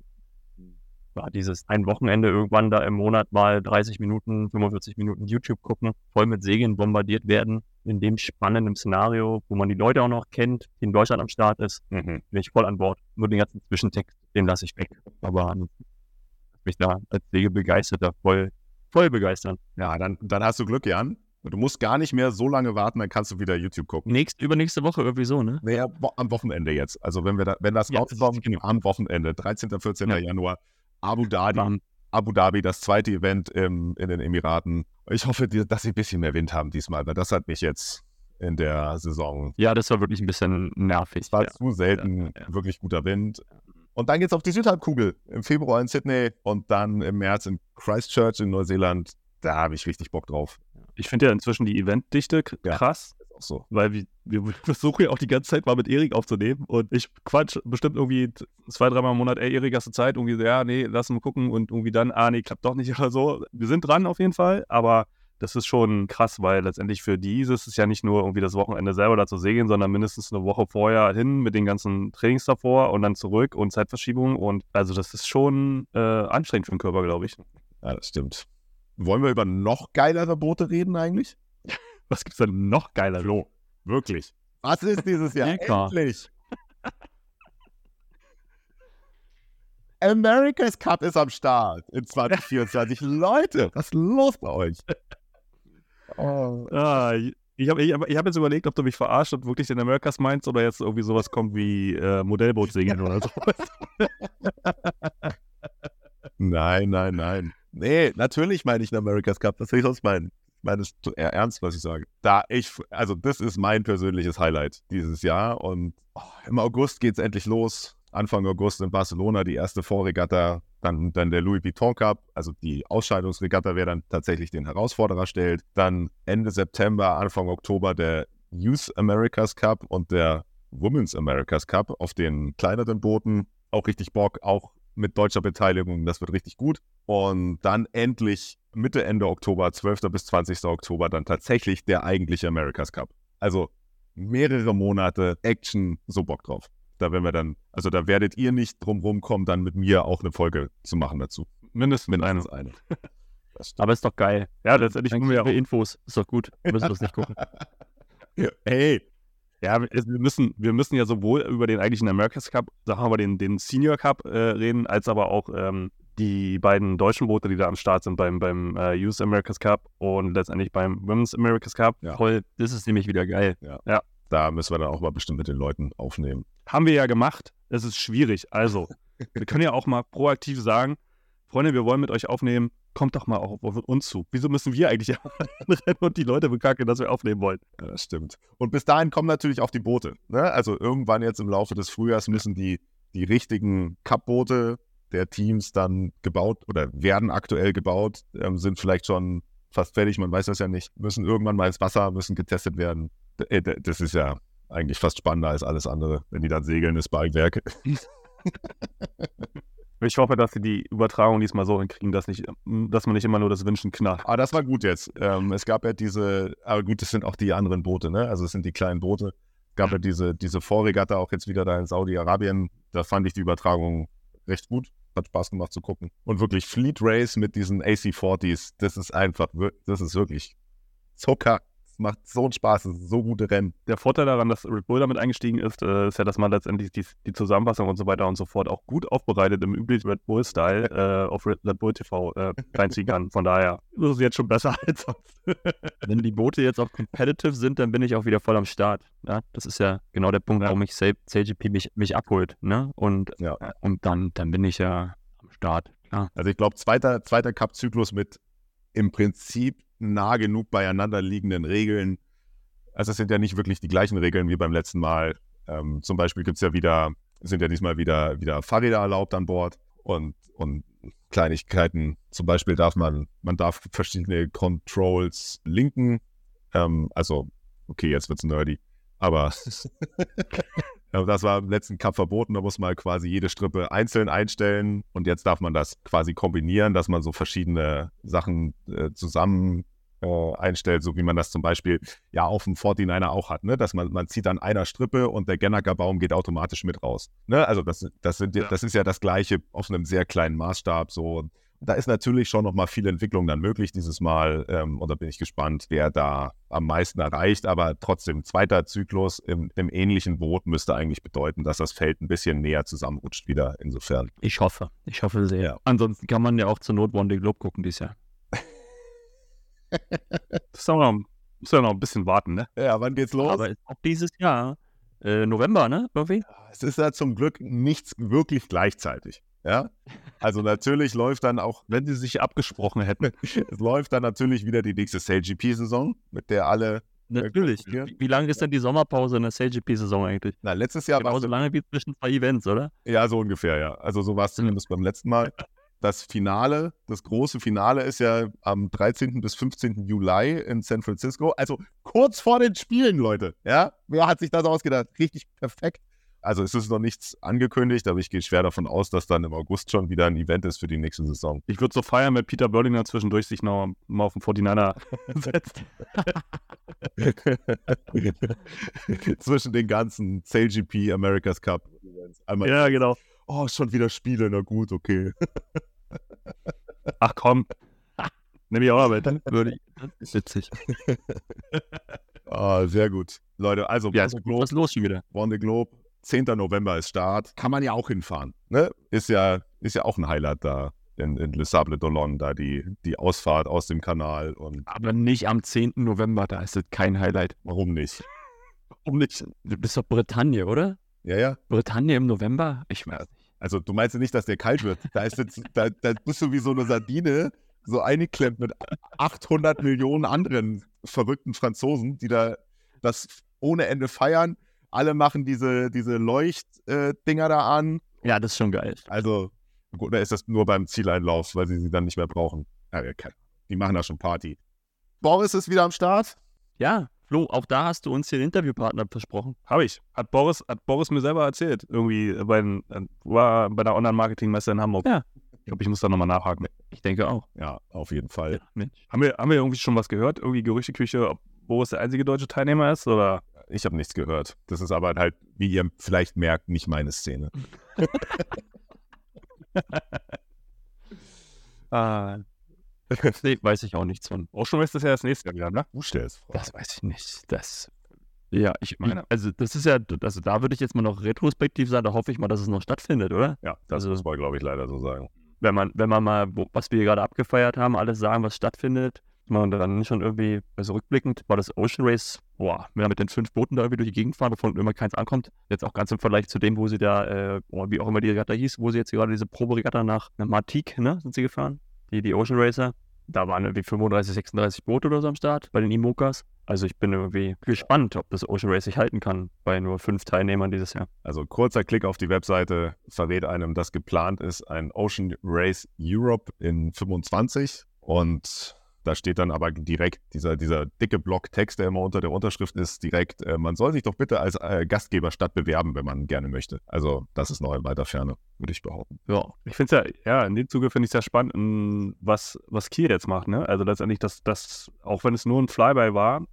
War dieses ein Wochenende irgendwann da im Monat mal 30 Minuten, 45 Minuten YouTube gucken, voll mit Segeln bombardiert werden, in dem spannenden Szenario, wo man die Leute auch noch kennt, die in Deutschland am Start ist, mhm. bin ich voll an Bord. Nur den ganzen Zwischentext den lasse ich weg. Aber mich da als Segelbegeisterter voll, voll begeistern. Ja, dann, dann hast du Glück, Jan. Du musst gar nicht mehr so lange warten, dann kannst du wieder YouTube gucken. Nächst, übernächste Woche irgendwie so, ne? Naja, am Wochenende jetzt. Also wenn wir da, wenn das ja, rauskommt, genau. am Wochenende, 13. 14. Ja. Januar, Abu Dhabi, Abu Dhabi, das zweite Event im, in den Emiraten. Ich hoffe, dass sie ein bisschen mehr Wind haben diesmal, weil das hat mich jetzt in der Saison. Ja, das war wirklich ein bisschen nervig. Es war ja. zu selten ja, wirklich guter Wind. Und dann geht es auf die Südhalbkugel. Im Februar in Sydney und dann im März in Christchurch in Neuseeland. Da habe ich richtig Bock drauf. Ich finde ja inzwischen die Eventdichte krass. Auch so. Weil wir, wir <laughs> versuchen ja auch die ganze Zeit mal mit Erik aufzunehmen. Und ich quatsch bestimmt irgendwie zwei, dreimal im Monat, ey, Erik, hast du Zeit? Irgendwie so, ja, nee, lass mal gucken. Und irgendwie dann, ah, nee, klappt doch nicht <laughs> oder so. Wir sind dran auf jeden Fall. Aber das ist schon krass, weil letztendlich für die ist es ja nicht nur irgendwie das Wochenende selber da zu segeln, sondern mindestens eine Woche vorher hin mit den ganzen Trainings davor und dann zurück und Zeitverschiebung. Und also das ist schon äh, anstrengend für den Körper, glaube ich. Ja, das stimmt. Wollen wir über noch geilere Boote reden eigentlich? <laughs> Was gibt es denn noch geiler? Flo, wirklich. Was ist dieses Jahr? Endlich. America's Cup ist am Start in 2024. <laughs> Leute, was ist los bei euch? Oh. Ah, ich habe ich hab, ich hab jetzt überlegt, ob du mich verarscht und wirklich den Americas meinst oder jetzt irgendwie sowas kommt wie äh, Modellboot singen oder sowas. <laughs> nein, nein, nein. Nee, natürlich meine ich den America's Cup. Was soll ich sonst meinen? Ich meine es eher ernst, was ich sage. Da ich, also das ist mein persönliches Highlight dieses Jahr und oh, im August geht es endlich los. Anfang August in Barcelona die erste Vorregatta, dann, dann der Louis Vuitton Cup, also die Ausscheidungsregatta, wer dann tatsächlich den Herausforderer stellt. Dann Ende September, Anfang Oktober der Youth Americas Cup und der Women's Americas Cup auf den kleineren Booten. Auch richtig Bock, auch mit deutscher Beteiligung, das wird richtig gut. Und dann endlich Mitte, Ende Oktober, 12. bis 20. Oktober, dann tatsächlich der eigentliche Americas Cup. Also mehrere Monate Action, so Bock drauf. Da werden wir dann, also da werdet ihr nicht drum rumkommen, dann mit mir auch eine Folge zu machen dazu. Mindestens. Mindestens eine. <laughs> Aber ist doch geil. Ja, letztendlich wir auch wir Infos. Ist doch gut. <laughs> Wir müssen das nicht gucken. Hey, Ja, wir wir müssen, wir müssen ja sowohl über den eigentlichen America's Cup, sagen wir mal den, den Senior Cup äh, reden, als aber auch ähm, die beiden deutschen Boote, die da am Start sind beim, beim äh, Youth America's Cup und letztendlich beim Women's America's Cup. Ja. Voll, das ist nämlich wieder geil. da müssen wir dann auch mal bestimmt mit den Leuten aufnehmen. Haben wir ja gemacht. Es ist schwierig. Also, wir können ja auch mal proaktiv sagen, Freunde, wir wollen mit euch aufnehmen. Kommt doch mal auch auf uns zu. Wieso müssen wir eigentlich <laughs> rennen und die Leute bekacken, dass wir aufnehmen wollen? Ja, das stimmt. Und bis dahin kommen natürlich auch die Boote. Ne? Also irgendwann jetzt im Laufe des Frühjahrs müssen die, die richtigen Cup-Boote der Teams dann gebaut oder werden aktuell gebaut, ähm, sind vielleicht schon fast fertig, man weiß das ja nicht, müssen irgendwann mal ins Wasser, müssen getestet werden. Äh, das ist ja eigentlich fast spannender als alles andere, wenn die dann segeln, ist Bergwerk. <laughs> Ich hoffe, dass sie die Übertragung diesmal so hinkriegen, dass, nicht, dass man nicht immer nur das Wünschen knallt. Aber das war gut jetzt. Ähm, es gab ja diese, aber gut, das sind auch die anderen Boote, ne? Also es sind die kleinen Boote. Es gab ja diese, diese Vorregatta auch jetzt wieder da in Saudi-Arabien. Da fand ich die Übertragung recht gut. Hat Spaß gemacht zu gucken. Und wirklich Fleet Race mit diesen AC-40s, das ist einfach, das ist wirklich Zucker. Es macht so einen Spaß, es sind so gute Rennen. Der Vorteil daran, dass Red Bull damit eingestiegen ist, äh, ist ja, dass man letztendlich die, die Zusammenfassung und so weiter und so fort auch gut aufbereitet im üblichen Red Bull-Style äh, auf Red, Red Bull TV äh, reinziehen kann. Von daher ist es jetzt schon besser <laughs> als sonst. Wenn die Boote jetzt auch competitive sind, dann bin ich auch wieder voll am Start. Ja, das ist ja genau der Punkt, Ja. warum mich SailGP mich, mich abholt. Ne? Und, Ja. und dann, dann bin ich ja am Start. Klar. Also ich glaube, zweiter, zweiter Cup-Zyklus mit im Prinzip nah genug beieinander liegenden Regeln. Also es sind ja nicht wirklich die gleichen Regeln wie beim letzten Mal. Ähm, zum Beispiel gibt es ja wieder, sind ja diesmal wieder, wieder Fahrräder erlaubt an Bord und, und Kleinigkeiten. Zum Beispiel darf man, man darf verschiedene Controls linken. Ähm, also, okay, jetzt wird's nerdy. Aber <laughs> das war im letzten Cup verboten, da muss man quasi jede Strippe einzeln einstellen und jetzt darf man das quasi kombinieren, dass man so verschiedene Sachen äh, zusammen äh, einstellt, so wie man das zum Beispiel ja auf dem 49er auch hat, ne? dass man, man zieht an einer Strippe und der Gennaker-Baum geht automatisch mit raus. Ne? Also das, das, sind, Ja. das ist ja das Gleiche auf einem sehr kleinen Maßstab so. Da ist natürlich schon noch mal viel Entwicklung dann möglich dieses Mal ähm, und da bin ich gespannt, wer da am meisten erreicht. Aber trotzdem, zweiter Zyklus im, im ähnlichen Boot müsste eigentlich bedeuten, dass das Feld ein bisschen näher zusammenrutscht wieder. Insofern. Ich hoffe. Ich hoffe sehr. Ja. Ansonsten kann man ja auch zur Not One Day Globe gucken dieses Jahr. Das ist auch noch, muss ja noch ein bisschen warten, ne? Ja, wann geht's los? Aber ist auch dieses Jahr. Äh, November, ne? Irgendwie? es ist ja zum Glück nichts wirklich gleichzeitig. Ja, also natürlich läuft dann auch, Wenn sie sich abgesprochen hätten. <laughs> es läuft dann natürlich wieder die nächste SailGP-Saison, mit der alle, Natürlich. Wie, wie lange ist denn die Sommerpause in der SailGP-Saison eigentlich? na letztes Jahr war es lange wie zwischen zwei Events, oder? Ja, so ungefähr, ja. Also so war es zumindest beim letzten Mal. Das Finale, das große Finale ist ja am 13. bis 15. Juli in San Francisco. Also kurz vor den Spielen, Leute. Ja, wer hat sich das ausgedacht? Richtig perfekt. Also es ist noch nichts angekündigt, aber ich gehe schwer davon aus, dass dann im August schon wieder ein Event ist für die nächste Saison. Ich würde so feiern, wenn Peter Berlinger zwischendurch sich noch mal auf den 49er <laughs> setzt. <laughs> Zwischen den ganzen SailGP, America's Cup. Events. Einmal, Ja, genau. oh, schon wieder Spiele, na gut, okay. <laughs> Ach komm. Nimm ich auch mal mit. Würde ich. Das ist witzig. Ah, sehr gut. Leute, also Ja, One ist was los schon wieder? One the Globe, 10. November ist Start. Kann man ja auch hinfahren. Ne? Ist, ja, ist ja auch ein Highlight da in, in Le Sable d'Olonne, da die, die Ausfahrt aus dem Kanal. Und Aber nicht am 10. November, da ist es kein Highlight. warum nicht? <laughs> Warum nicht? Du bist doch Bretagne, oder? Ja, ja. Bretagne im November? Ich weiß nicht. Also du meinst ja nicht, dass der kalt wird. Da, ist jetzt, da, da bist du wie so eine Sardine, so eingeklemmt mit 800 Millionen anderen verrückten Franzosen, die da das ohne Ende feiern. Alle machen diese, diese Leuchtdinger da an. Ja, das ist schon geil. Also, gut, oder ist das nur beim Zieleinlauf, weil sie sie dann nicht mehr brauchen? Ja, ja, die machen da schon Party. Boris ist wieder am Start. Ja, Flo, auch da hast du uns den Interviewpartner versprochen. Habe ich. Hat Boris, hat Boris mir selber erzählt. Irgendwie bei, war bei der Online-Marketing-Messe in Hamburg. Ja. Ich glaube, ich muss da nochmal nachhaken. Ich denke auch. Ja, auf jeden Fall. Mensch. Haben wir, haben wir irgendwie schon was gehört? Irgendwie Gerüchteküche, ob Boris der einzige deutsche Teilnehmer ist? Oder? Ich habe nichts gehört. Das ist aber halt, wie ihr vielleicht merkt, nicht meine Szene. <laughs> <laughs> Ah. <laughs> nee, weiß ich auch nichts von. Auch ist das ja das nächste Jahr wieder, ne? Du stellst Fragen. Das weiß ich nicht. Das. Ja, ich meine, Meine- also das ist ja, also da würde ich jetzt mal noch retrospektiv sagen, da hoffe ich mal, dass es noch stattfindet, oder? Ja, das Also- muss man, glaube ich, leider so sagen. Wenn man, wenn man mal, wo, was wir gerade abgefeiert haben, alles sagen, was stattfindet, man dann schon irgendwie, also rückblickend, war das Ocean Race, boah, wenn wir mit den fünf Booten da irgendwie durch die Gegend fahren, bevor immer keins ankommt, jetzt auch ganz im Vergleich zu dem, wo sie da, äh, oh, wie auch immer die Regatta hieß, wo sie jetzt gerade diese Proberegatta nach, nach Martinique, ne, sind sie gefahren, die, die Ocean Racer. Da waren irgendwie 35, 36 Boote oder so am Start bei den IMOCAs. Also ich bin irgendwie gespannt, ob das Ocean Race sich halten kann bei nur fünf Teilnehmern dieses Jahr. Also kurzer Klick auf die Webseite verrät einem, dass geplant ist ein Ocean Race Europe in 25 und da steht dann aber direkt dieser, dieser dicke Block Text, der immer unter der Unterschrift ist, direkt, äh, man soll sich doch bitte als äh, Gastgeberstadt bewerben, wenn man gerne möchte. Also das ist noch in weiter Ferne, würde ich behaupten. Ja, Ich finde es ja, ja, in dem Zuge finde ich es ja spannend, m, was, was Kiel jetzt macht, ne? Also letztendlich, das, das, auch wenn es nur ein Flyby war,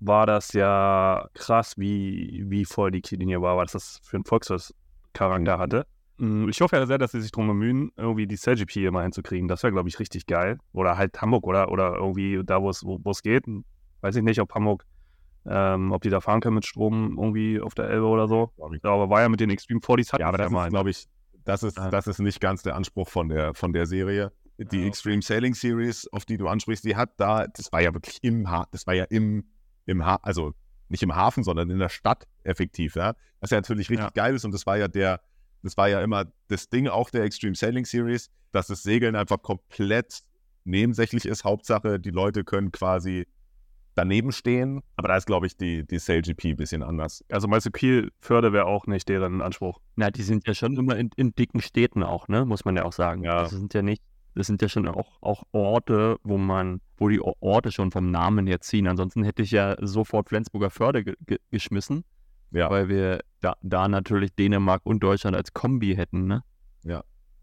war das ja krass, wie, wie voll die Kiellinie war, was das für einen Volksfest-Charakter hatte. Mm, Ich hoffe ja sehr, dass sie sich darum bemühen, irgendwie die CLGP hier mal hinzukriegen. Das wäre, glaube ich, richtig geil. Oder halt Hamburg oder, oder irgendwie da, wo es geht. Weiß ich nicht, ob Hamburg, ähm, ob die da fahren können mit Strom irgendwie auf der Elbe oder so. Ja, aber war ja mit den Extreme 40s hat Ja, aber das ist, glaube ich, das ist, das ist nicht ganz der Anspruch von der, von der Serie. Die Ja. Extreme Sailing Series, auf die du ansprichst, die hat da, das war ja wirklich im Ha das war ja im, im Ha also nicht im Hafen, sondern in der Stadt effektiv, ja. Was ja natürlich richtig geil ist und das war ja der, das war ja immer das Ding auch der Extreme Sailing Series, dass das Segeln einfach komplett nebensächlich ist. Hauptsache, die Leute können quasi daneben stehen. Aber da ist, glaube ich, die, die SailGP ein bisschen anders. Also meinst du, Kiel-Förde wäre auch nicht deren Anspruch? Na, die sind ja schon immer in, in dicken Städten auch, ne? Muss man ja auch sagen. Ja. Das sind ja nicht, das sind ja schon auch, auch Orte, wo man, wo die Orte schon vom Namen her ziehen. Ansonsten hätte ich ja sofort Flensburger Förde ge ge geschmissen, Ja, weil wir da, da natürlich Dänemark und Deutschland als Kombi hätten, ne?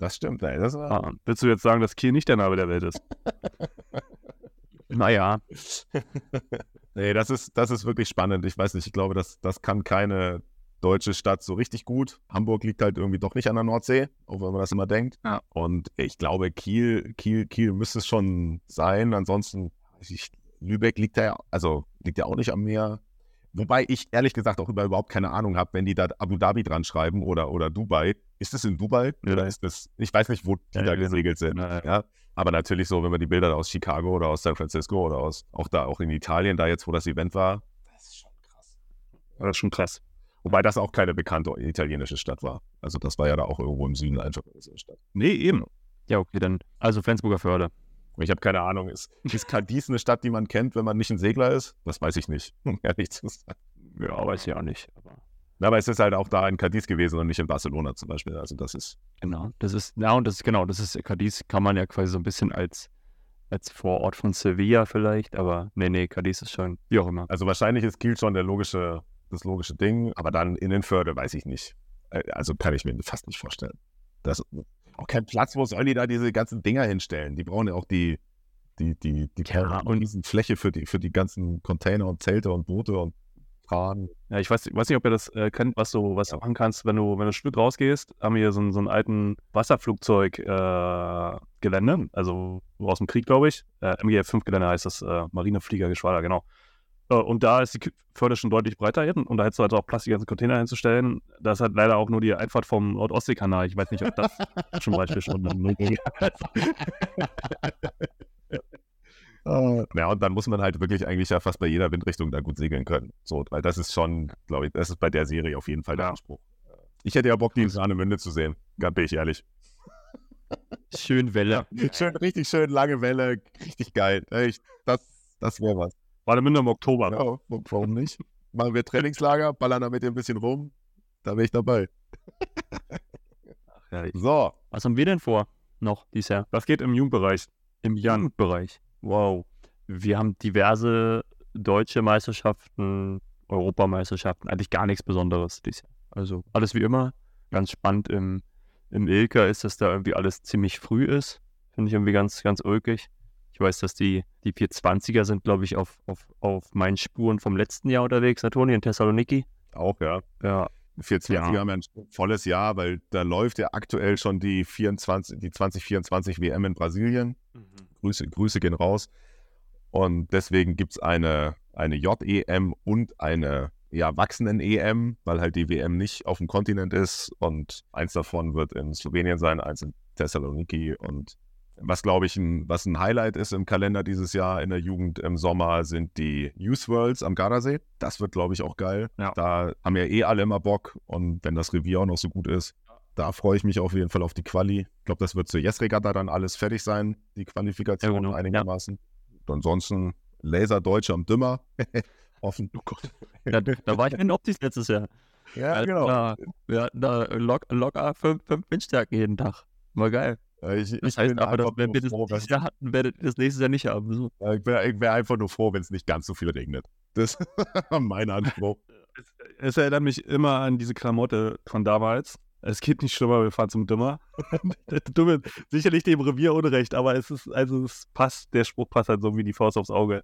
das stimmt. Ey. Das war, Ah, willst du jetzt sagen, dass Kiel nicht der Name der Welt ist? <laughs> Naja, <laughs> nee, das ist, das ist wirklich spannend. Ich weiß nicht, ich glaube, das, das kann keine deutsche Stadt so richtig gut. Hamburg liegt halt irgendwie doch nicht an der Nordsee, auch wenn man das immer denkt. Ja. Und ich glaube, Kiel, Kiel, Kiel müsste es schon sein. Ansonsten, ich, Lübeck liegt ja, also liegt ja auch nicht am Meer. Wobei ich ehrlich gesagt auch über, überhaupt keine Ahnung habe, wenn die da Abu Dhabi dran schreiben oder, oder Dubai. Ist das in Dubai? Ja. Oder ist das, ich weiß nicht, wo die Ja, da gesegelt sind. Ja, ja. Ja, aber natürlich so, wenn man die Bilder da aus Chicago oder aus San Francisco oder aus, auch da, auch in Italien, da jetzt, wo das Event war, das ist schon krass. Das ist schon krass. Wobei das auch keine bekannte italienische Stadt war. Also das war ja da auch irgendwo im Süden einfach so eine Stadt. Nee, eben. ja, okay, dann, also Flensburger Förde. Ich habe keine Ahnung, ist, ist Cadiz eine Stadt, die man kennt, wenn man nicht ein Segler ist? Das weiß ich nicht, um <laughs> ehrlich zu sein. Ja, weiß ich auch nicht. Aber Aber es ist halt auch da in Cadiz gewesen und nicht in Barcelona zum Beispiel. Also das ist, genau, das ist, ja, und das ist, genau, das ist, Cadiz kann man ja quasi so ein bisschen als, als Vorort von Sevilla vielleicht, aber nee, nee, Cadiz ist schon, wie auch immer. also wahrscheinlich ist Kiel schon der logische, das logische Ding, aber dann in den Förde weiß ich nicht. Äh, Also kann ich mir fast nicht vorstellen. Das auch kein Platz, wo sollen die da diese ganzen Dinger hinstellen? Die brauchen ja auch die, die, die, die Ja, und diesen Fläche für die, für die ganzen Container und Zelte und Boote und Fahren. Ja, ich weiß, weiß nicht, ob ihr das äh, kennt, was du, was du machen kannst, wenn du, wenn du ein Stück rausgehst, haben wir hier so, einen- so einen alten Wasserflugzeug-Gelände, äh, also aus dem Krieg, glaube ich. Äh, MGF-5-Gelände heißt das, äh, Marinefliegergeschwader, genau. Äh, und da ist die Förde schon deutlich breiter hin und da hättest du halt auch Platz, die ganzen Container hinzustellen. Da ist halt leider auch nur die Einfahrt vom Nord-Ostsee-Kanal. Ich weiß nicht, ob das <laughs> schon drei, vier Stunden Ja, und dann muss man halt wirklich eigentlich ja fast bei jeder Windrichtung da gut segeln können. So, weil das ist schon, glaube ich, das ist bei der Serie auf jeden Fall der Ja. Anspruch. Ich hätte ja Bock, die in Sahnemünde zu sehen. Ganz bin ich ehrlich. Schön Welle. Schön, richtig schön lange Welle, richtig geil. Echt, das, das wäre was. War der Minder im Oktober. Ne? Ja, warum nicht? machen wir Trainingslager, ballern da mit dir ein bisschen rum. Da bin ich dabei. Ja, ich- So, Was haben wir denn vor noch dieses Jahr? Was geht im Jugendbereich? Im Jugendbereich. Wow. Wir haben diverse deutsche Meisterschaften, Europameisterschaften, eigentlich gar nichts Besonderes dieses Jahr. Also alles wie immer. Ganz spannend im, im Ilka ist, dass da irgendwie alles ziemlich früh ist. Finde ich irgendwie ganz, ganz ulkig. Ich weiß, dass die, die 420er sind, glaube ich, auf, auf, auf meinen Spuren vom letzten Jahr unterwegs, ne, Toni, in Thessaloniki. auch, ja. Ja, 420 Ja. haben ja ein volles Jahr, weil da läuft ja aktuell schon die 24, die 2024 WM in Brasilien. Grüße, Grüße gehen raus. Und deswegen gibt es eine, eine JEM und eine ja, Erwachsenen-EM, weil halt die WM nicht auf dem Kontinent ist. Und eins davon wird in Slowenien sein, eins in Thessaloniki. Und was, glaube ich, ein, was ein Highlight ist im Kalender dieses Jahr in der Jugend im Sommer, sind die Youth Worlds am Gardasee. Das wird, glaube ich, auch geil. Ja. Da haben ja eh alle immer Bock. Und wenn das Revier auch noch so gut ist, da freue ich mich auf jeden Fall auf die Quali. Ich glaube, das wird zur Yes-Regatta dann alles fertig sein, die Qualifikation Ja, genau. einigermaßen. Und ansonsten Laser Deutsche am Dümmer. Offen. <laughs> Oh Gott. da, da war ich in Optis letztes Jahr. Ja, Äh, Da, wir hatten da lock, locker fünf, fünf Windstärken jeden Tag. War geil. Ich, ich Das heißt aber, dass, wenn wir das froh, dieses Jahr hatten, werdet ihr das nächstes Jahr nicht haben. So. Ich wäre wär einfach nur froh, wenn es nicht ganz so viel regnet. Das ist <laughs> mein Anspruch. Es erinnert mich immer an diese Klamotte von damals. Es geht nicht schlimmer, wir fahren zum Dümmer. <laughs> Dumme, sicherlich dem Revier Unrecht, aber es ist, also es passt, der Spruch passt halt so wie die Faust aufs Auge.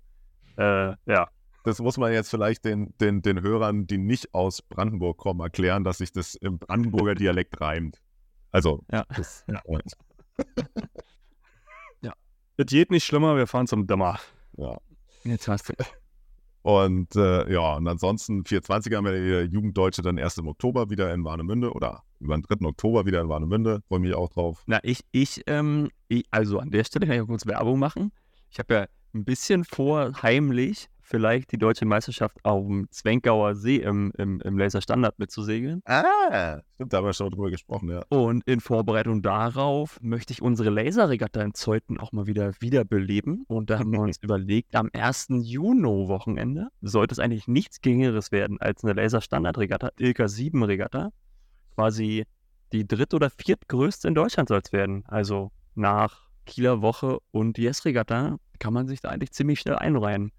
Äh, ja. Das muss man jetzt vielleicht den, den, den Hörern, die nicht aus Brandenburg kommen, erklären, dass sich das im Brandenburger Dialekt reimt. Also, Ja. das, Ja. <laughs> <laughs> ja. Es geht nicht schlimmer, wir fahren zum Dümmer. ja. Jetzt hast du. Und äh, ja, und ansonsten 420 haben wir die Jugenddeutsche dann erst im Oktober wieder in Warnemünde oder über den 3. Oktober wieder in Warnemünde. Freue mich auch drauf. Na, ich, ich, ähm, ich, also an der Stelle kann ich auch kurz Werbung machen. Ich habe ja ein bisschen vor, heimlich vielleicht die deutsche Meisterschaft auf dem Zwenkauer See im, im, im Laserstandard mitzusegeln. Ah, stimmt, da haben wir schon drüber gesprochen, ja. Und in Vorbereitung darauf möchte ich unsere Laserregatta in Zeuthen auch mal wieder wiederbeleben. Und da haben wir uns <laughs> überlegt, am 1. Juni-Wochenende sollte es eigentlich nichts Geringeres werden als eine Laserstandardregatta, Ilka 7 Regatta. Quasi die dritt- oder viertgrößte in Deutschland soll es werden. Also nach Kieler Woche und Yes-Regatta kann man sich da eigentlich ziemlich schnell einreihen.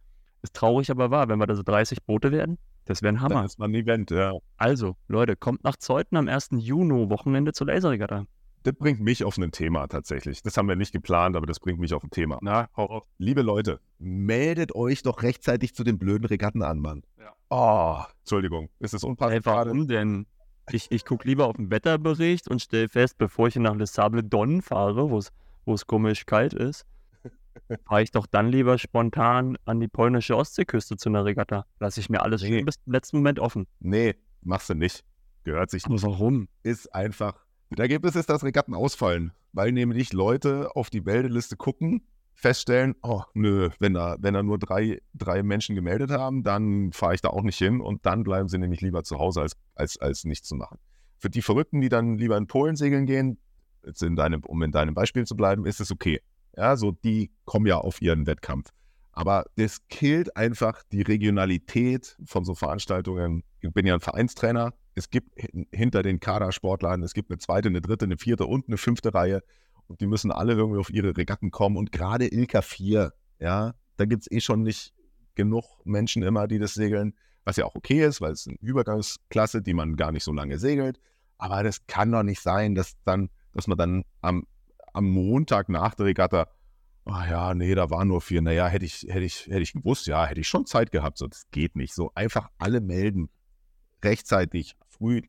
Ist traurig aber wahr, wenn wir da so 30 Boote werden. Das wäre ein Hammer. ist man ein Event, ja. Also, Leute, kommt nach Zeuthen am 1. Juni-Wochenende zur Laserregatta. Das bringt mich auf ein Thema tatsächlich. Das haben wir nicht geplant, aber das bringt mich auf ein Thema. Na, hau auf. Liebe Leute, meldet euch doch rechtzeitig zu den blöden Regatten an, Mann. Ja. Oh, Entschuldigung, ist es unpassend Hey, warum denn? Ich, ich gucke lieber auf den Wetterbericht und stelle fest, bevor ich nach Les Sables Don fahre, wo es komisch kalt ist, fahre ich doch dann lieber spontan an die polnische Ostseeküste zu einer Regatta. Lasse ich mir alles Nee. bis zum letzten Moment offen. Nee, machst du nicht. Gehört sich Aber warum? ist einfach. Das Ergebnis ist, dass Regatten ausfallen, weil nämlich Leute auf die Meldeliste gucken, feststellen, oh, nö, wenn da, wenn da nur drei, drei Menschen gemeldet haben, dann fahre ich da auch nicht hin und dann bleiben sie nämlich lieber zu Hause, als, als, als nichts zu machen. Für die Verrückten, die dann lieber in Polen segeln gehen, in deinem, um in deinem Beispiel zu bleiben, ist es okay. Ja, so die kommen ja auf ihren Wettkampf. Aber das killt einfach die Regionalität von so Veranstaltungen. Ich bin ja ein Vereinstrainer. Es gibt hin- hinter den Kadersportlern, es gibt eine zweite, eine dritte, eine vierte und eine fünfte Reihe. Und die müssen alle irgendwie auf ihre Regatten kommen. Und gerade Ilka 4, ja, da gibt es eh schon nicht genug Menschen immer, die das segeln. Was ja auch okay ist, weil es eine Übergangsklasse, die man gar nicht so lange segelt. Aber das kann doch nicht sein, dass dann, dass man dann am, am Montag nach der Regatta Ah ja, nee, da waren nur vier. Naja, hätte ich, hätte ich, hätte ich gewusst, ja, hätte ich schon Zeit gehabt. So, das geht nicht. So einfach alle melden. Rechtzeitig, früh.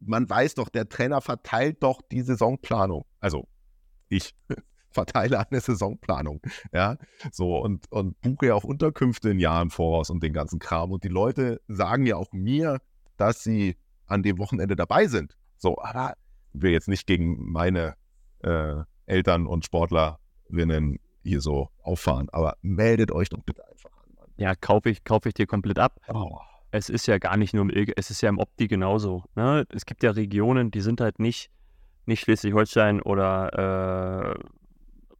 Man weiß doch, der Trainer verteilt doch die Saisonplanung. Also, ich <laughs> verteile eine Saisonplanung. Ja, so und, und buche ja auch Unterkünfte in Jahren voraus und den ganzen Kram. Und die Leute sagen ja auch mir, dass sie an dem Wochenende dabei sind. So, aber ich will jetzt nicht gegen meine äh, Eltern und Sportlerinnen hier so auffahren, aber meldet euch doch bitte einfach an. Mann. Ja, kaufe ich, kauf ich dir komplett ab. Oh. Es ist ja gar nicht nur im es ist ja im Opti genauso. Ne? Es gibt ja Regionen, die sind halt nicht, nicht Schleswig-Holstein oder äh,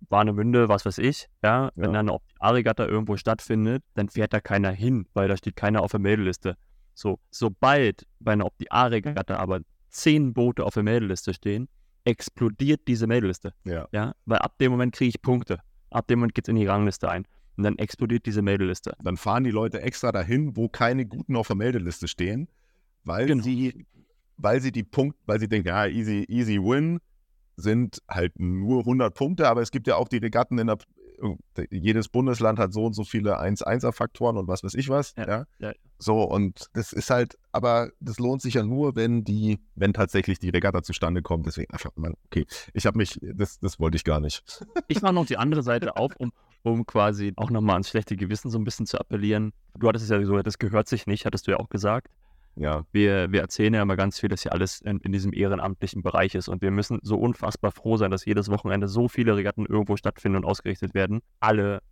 Warnemünde, was weiß ich, ja, wenn Ja. dann eine A-Regatta irgendwo stattfindet, dann fährt da keiner hin, weil da steht keiner auf der Meldeliste. So, sobald bei einer Opti-A-Regatta aber zehn Boote auf der Meldeliste stehen, explodiert diese Meldeliste. Ja. Ja, weil ab dem Moment kriege ich Punkte. Ab dem Moment geht es in die Rangliste ein. Und dann explodiert diese Meldeliste. Dann fahren die Leute extra dahin, wo keine Guten auf der Meldeliste stehen, weil Genau. sie, weil sie die Punkte, weil sie denken, ja, easy, easy win, sind halt nur 100 Punkte, aber es gibt ja auch die Regatten in der, jedes Bundesland hat so und so viele 1-1er-Faktoren und was weiß ich was, Ja, ja. ja. So, und das ist halt, aber das lohnt sich ja nur, wenn die, wenn tatsächlich die Regatta zustande kommt. Deswegen einfach mal, okay, ich habe mich, das, das wollte ich gar nicht. <laughs> Ich mache noch die andere Seite auf, um, um quasi auch nochmal ans schlechte Gewissen so ein bisschen zu appellieren. Du hattest es ja so, das gehört sich nicht, hattest du ja auch gesagt. Ja, Wir, wir erzählen ja immer ganz viel, dass hier alles in, in diesem ehrenamtlichen Bereich ist. Und wir müssen so unfassbar froh sein, dass jedes Wochenende so viele Regatten irgendwo stattfinden und ausgerichtet werden. Alle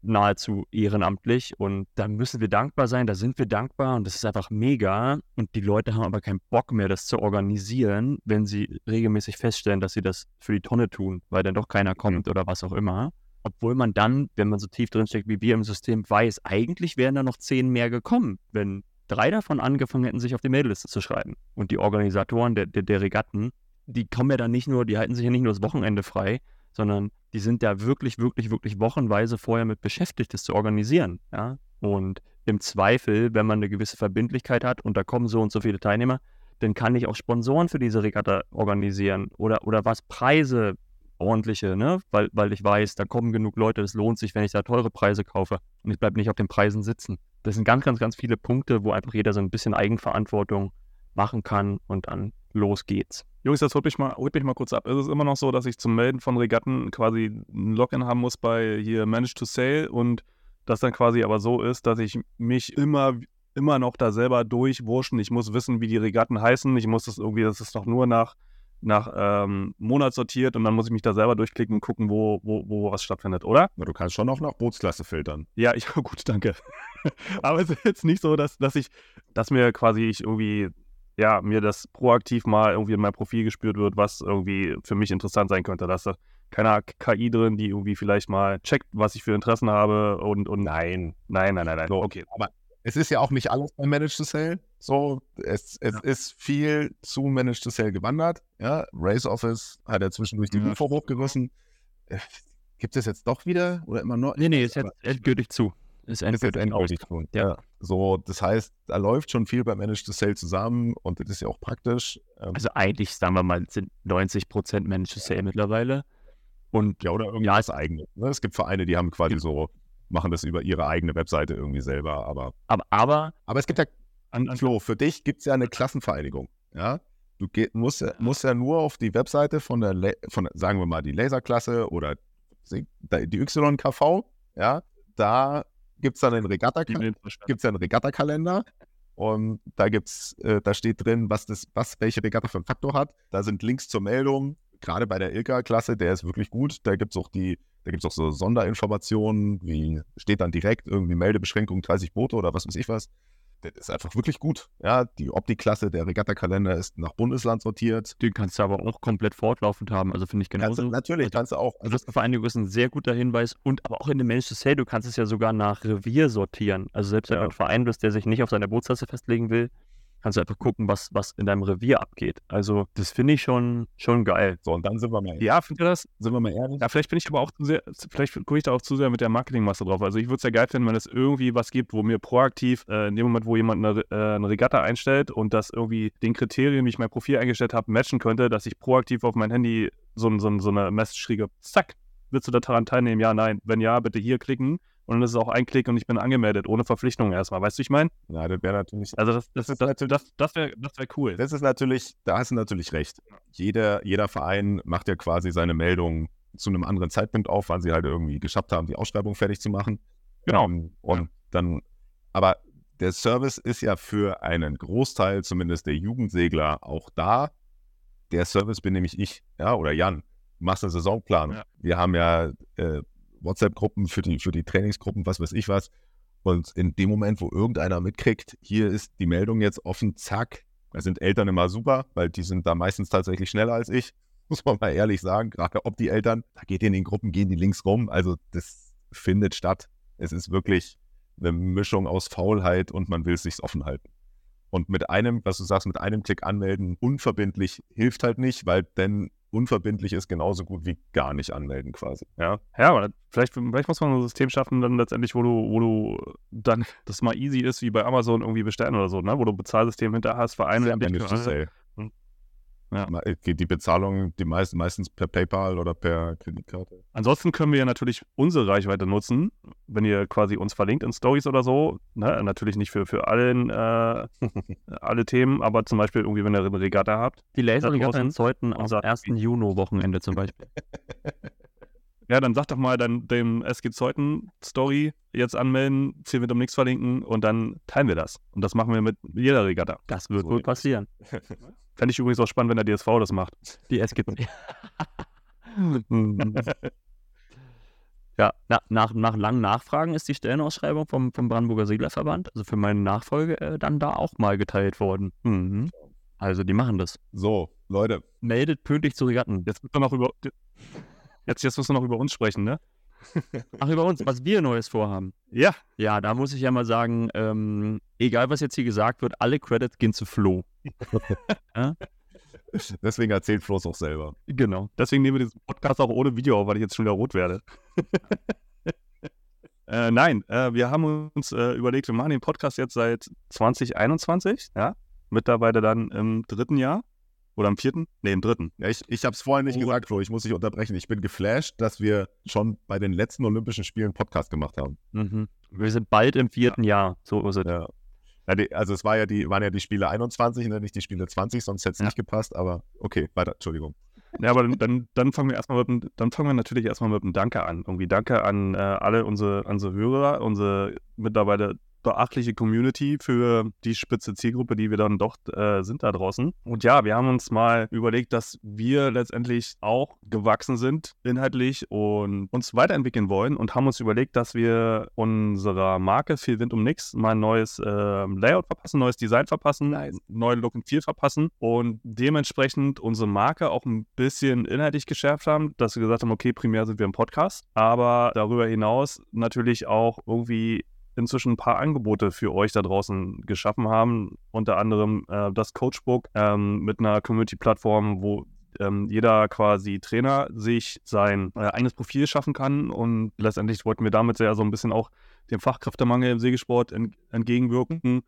nahezu ehrenamtlich. Und da müssen wir dankbar sein, da sind wir dankbar und das ist einfach mega. Und die Leute haben aber keinen Bock mehr, das zu organisieren, wenn sie regelmäßig feststellen, dass sie das für die Tonne tun, weil dann doch keiner kommt oder was auch immer. Obwohl man dann, wenn man so tief drinsteckt wie wir im System, weiß, eigentlich wären da noch zehn mehr gekommen, wenn drei davon angefangen hätten, sich auf die Mailliste zu schreiben. Und die Organisatoren der, der, der Regatten, die kommen ja dann nicht nur, die halten sich ja nicht nur das Wochenende frei, sondern die sind da wirklich, wirklich, wirklich wochenweise vorher mit beschäftigt, das zu organisieren. Ja? Und im Zweifel, wenn man eine gewisse Verbindlichkeit hat und da kommen so und so viele Teilnehmer, dann kann ich auch Sponsoren für diese Regatta organisieren oder, oder was, Preise, ordentliche, ne? Weil, weil ich weiß, da kommen genug Leute, es lohnt sich, wenn ich da teure Preise kaufe und ich bleibe nicht auf den Preisen sitzen. Das sind ganz, ganz, ganz viele Punkte, wo einfach jeder so ein bisschen Eigenverantwortung machen kann und dann los geht's. Jungs, das holt mich, mal, holt mich mal kurz ab. Ist es immer noch so, dass ich zum Melden von Regatten quasi ein Login haben muss bei hier Manage to Sale und das dann quasi aber so ist, dass ich mich immer, immer noch da selber durchwurschen. Ich muss wissen, wie die Regatten heißen. Ich muss das irgendwie, das ist doch nur nach, nach ähm, Monat sortiert und dann muss ich mich da selber durchklicken und gucken, wo, wo, wo was stattfindet, oder? Na, du kannst schon auch nach Bootsklasse filtern. Ja, ich, <laughs> gut, danke. <laughs> Aber es ist jetzt nicht so, dass, dass ich, dass mir quasi ich irgendwie, ja, mir das proaktiv mal irgendwie in mein Profil gespürt wird, was irgendwie für mich interessant sein könnte. Da ist da keine KI drin, die irgendwie vielleicht mal checkt, was ich für Interessen habe und, und Nein. nein, nein, nein, nein. So, Okay. Aber es ist ja auch nicht alles bei Managed to Sell. So, es, es ist viel zu Managed to Sell gewandert. Ja, Race Office hat ja zwischendurch die Ja. UFO hochgerissen. Äh, Gibt es jetzt doch wieder oder immer noch? Nee, nee, ist jetzt endgültig zu. Ist Ist jetzt endgültig endgültig aus. tun. Ja. Ja. So, das heißt, da läuft schon viel bei Managed to Sell zusammen und das ist ja auch praktisch. Ähm, Also eigentlich, sagen wir mal, sind 90% Managed to Sale mittlerweile. Und ja, oder irgendwas eigenes. Ne? Es gibt Vereine, die haben quasi so, machen das über ihre eigene Webseite irgendwie selber, aber aber, aber Aber es gibt ja, An, an, Flo, für dich gibt es ja eine Klassenvereinigung. Ja? Du geh, musst, ja- musst ja nur auf die Webseite von der, La- von, sagen wir mal, die Laserklasse oder die YKV, ja, da gibt es dann den Regatta, die mir verstanden. gibt's ja einen Regattakalender und da gibt's, äh, da steht drin, was das, was welche Regatta für einen Faktor hat. Da sind Links zur Meldung, gerade bei der Ilka-Klasse, der ist wirklich gut. Da gibt's auch die, da gibt's auch so Sonderinformationen, wie steht dann direkt irgendwie Meldebeschränkung 30 Boote oder was weiß ich was. Das ist einfach wirklich gut. Ja, die Optik-Klasse, der Regattakalender ist nach Bundesland sortiert. den kannst du aber auch komplett fortlaufend haben. Also finde ich Kannst, genauso. du- natürlich kannst du auch. Also das Vereinigung ist ein sehr guter Hinweis und aber auch in dem Managed to Sale, du kannst es ja sogar nach Revier sortieren. Also selbst wenn Ja. du ein Verein bist, der sich nicht auf seine Bootsklasse festlegen will, kannst du einfach gucken, was, was in deinem Revier abgeht. Also das finde ich schon, schon geil. So, und dann sind wir mal, Ja, findet ihr das? sind wir mal ehrlich. Ja, vielleicht bin ich aber auch zu sehr, vielleicht gucke ich da auch zu sehr mit der Marketingmasse drauf. Also ich würde es ja geil finden, wenn es irgendwie was gibt, wo mir proaktiv, äh, in dem Moment, wo jemand eine, äh, eine Regatta einstellt und das irgendwie den Kriterien, wie ich mein Profil eingestellt habe, matchen könnte, dass ich proaktiv auf mein Handy so, so, so eine Message kriege, zack, willst du daran teilnehmen? Ja, nein. Wenn ja, bitte hier klicken. Und dann ist es auch ein Klick und ich bin angemeldet, ohne Verpflichtung erstmal. Weißt du, ich meine? Ja, das wäre natürlich. Also das, das, Das das, das, das wäre das wär cool. Das ist natürlich, da hast du natürlich recht. Jeder, jeder Verein macht ja quasi seine Meldung zu einem anderen Zeitpunkt auf, wann sie halt irgendwie geschafft haben, die Ausschreibung fertig zu machen. Genau. Ähm, und dann, aber der Service ist ja für einen Großteil, zumindest der Jugendsegler, auch da. Der Service bin nämlich ich, ja, oder Jan. Du machst eine Saisonplanung. Ja. Wir haben ja äh, WhatsApp-Gruppen für die, für die Trainingsgruppen, was weiß ich was. Und in dem Moment, wo irgendeiner mitkriegt, hier ist die Meldung jetzt offen, zack, da sind Eltern immer super, weil die sind da meistens tatsächlich schneller als ich. <laughs> muss man mal ehrlich sagen. Gerade ob die Eltern, da geht in den Gruppen, gehen die links rum. Also das findet statt. Es ist wirklich eine Mischung aus Faulheit und man will es sich offen halten. Und mit einem, was du sagst, mit einem Klick anmelden, unverbindlich hilft halt nicht, weil denn unverbindlich ist genauso gut wie gar nicht anmelden quasi. Ja, ja aber vielleicht, vielleicht muss man ein System schaffen, dann letztendlich, wo du, wo du dann das mal easy ist, wie bei Amazon irgendwie bestellen oder so, ne? wo du ein Bezahlsystem hinter hast, für einen ja. Äh, geht die Bezahlung die meist, meistens per PayPal oder per Kreditkarte? Ansonsten können wir ja natürlich unsere Reichweite nutzen, wenn ihr quasi uns verlinkt in Stories oder so. Ne? Natürlich nicht für, für allen, äh, <laughs> alle Themen, aber zum Beispiel irgendwie, wenn ihr eine Regatta habt. Die Laserregatta sollten am 1. Juni-Wochenende zum Beispiel. <laughs> Ja, dann sag doch mal dann dem SG Zeuten Story jetzt anmelden, ziehen wir um nichts verlinken und dann teilen wir das. Und das machen wir mit jeder Regatta. Das wird so wohl passieren. <laughs> Fände ich übrigens auch spannend, wenn der DSV das macht. Die SG. <laughs> <laughs> ja, na, nach, nach langen Nachfragen ist die Stellenausschreibung vom, vom Brandenburger Seglerverband, also für meine Nachfolge, äh, dann da auch mal geteilt worden. Mhm. Also die machen das. So, Leute. Meldet pünktlich zu Regatten. Jetzt müssen wir noch über, jetzt, jetzt müssen wir noch über uns sprechen, ne? <laughs> Ach, über uns, was wir Neues vorhaben. Ja. Ja, da muss ich ja mal sagen, ähm, egal was jetzt hier gesagt wird, alle Credits gehen zu Flo. <laughs> ja? Deswegen erzählt Flo es auch selber. Genau. Deswegen nehmen wir diesen Podcast auch ohne Video auf, weil ich jetzt schon wieder rot werde. <laughs> äh, nein, äh, wir haben uns äh, überlegt, wir machen den Podcast jetzt seit 2021, ja. Mittlerweile dann im dritten Jahr. Oder am vierten? Nee, im dritten. Ja, ich ich habe es vorhin nicht oh. gesagt, Flo. Ich muss dich unterbrechen. Ich bin geflasht, dass wir schon bei den letzten Olympischen Spielen Podcast gemacht haben. Mhm. Wir sind bald im vierten ja. Jahr. So ist es. Ja. Also es war ja die, waren ja die Spiele 21, ne, nicht die Spiele 20, sonst hätte es nicht gepasst, aber okay, weiter, Entschuldigung. Ja, aber dann, dann fangen wir erstmal mit dann fangen wir natürlich erstmal mit einem Danke an. Irgendwie Danke an äh, alle unsere, unsere Hörer, unsere mittlerweile beachtliche Community für die spitze Zielgruppe, die wir dann doch äh, sind da draußen. Und ja, wir haben uns mal überlegt, dass wir letztendlich auch gewachsen sind inhaltlich und uns weiterentwickeln wollen und haben uns überlegt, dass wir unserer Marke Viel Wind um Nix mal ein neues äh, Layout verpassen, neues Design verpassen, nice. neuen Look and Feel verpassen und dementsprechend unsere Marke auch ein bisschen inhaltlich geschärft haben, dass wir gesagt haben, okay, primär sind wir im Podcast, aber darüber hinaus natürlich auch irgendwie inzwischen ein paar Angebote für euch da draußen geschaffen haben. Unter anderem äh, das Coachbook ähm, mit einer Community-Plattform, wo ähm, jeder quasi Trainer sich sein äh, eigenes Profil schaffen kann. Und letztendlich wollten wir damit ja so ein bisschen auch dem Fachkräftemangel im Segelsport ent entgegenwirken.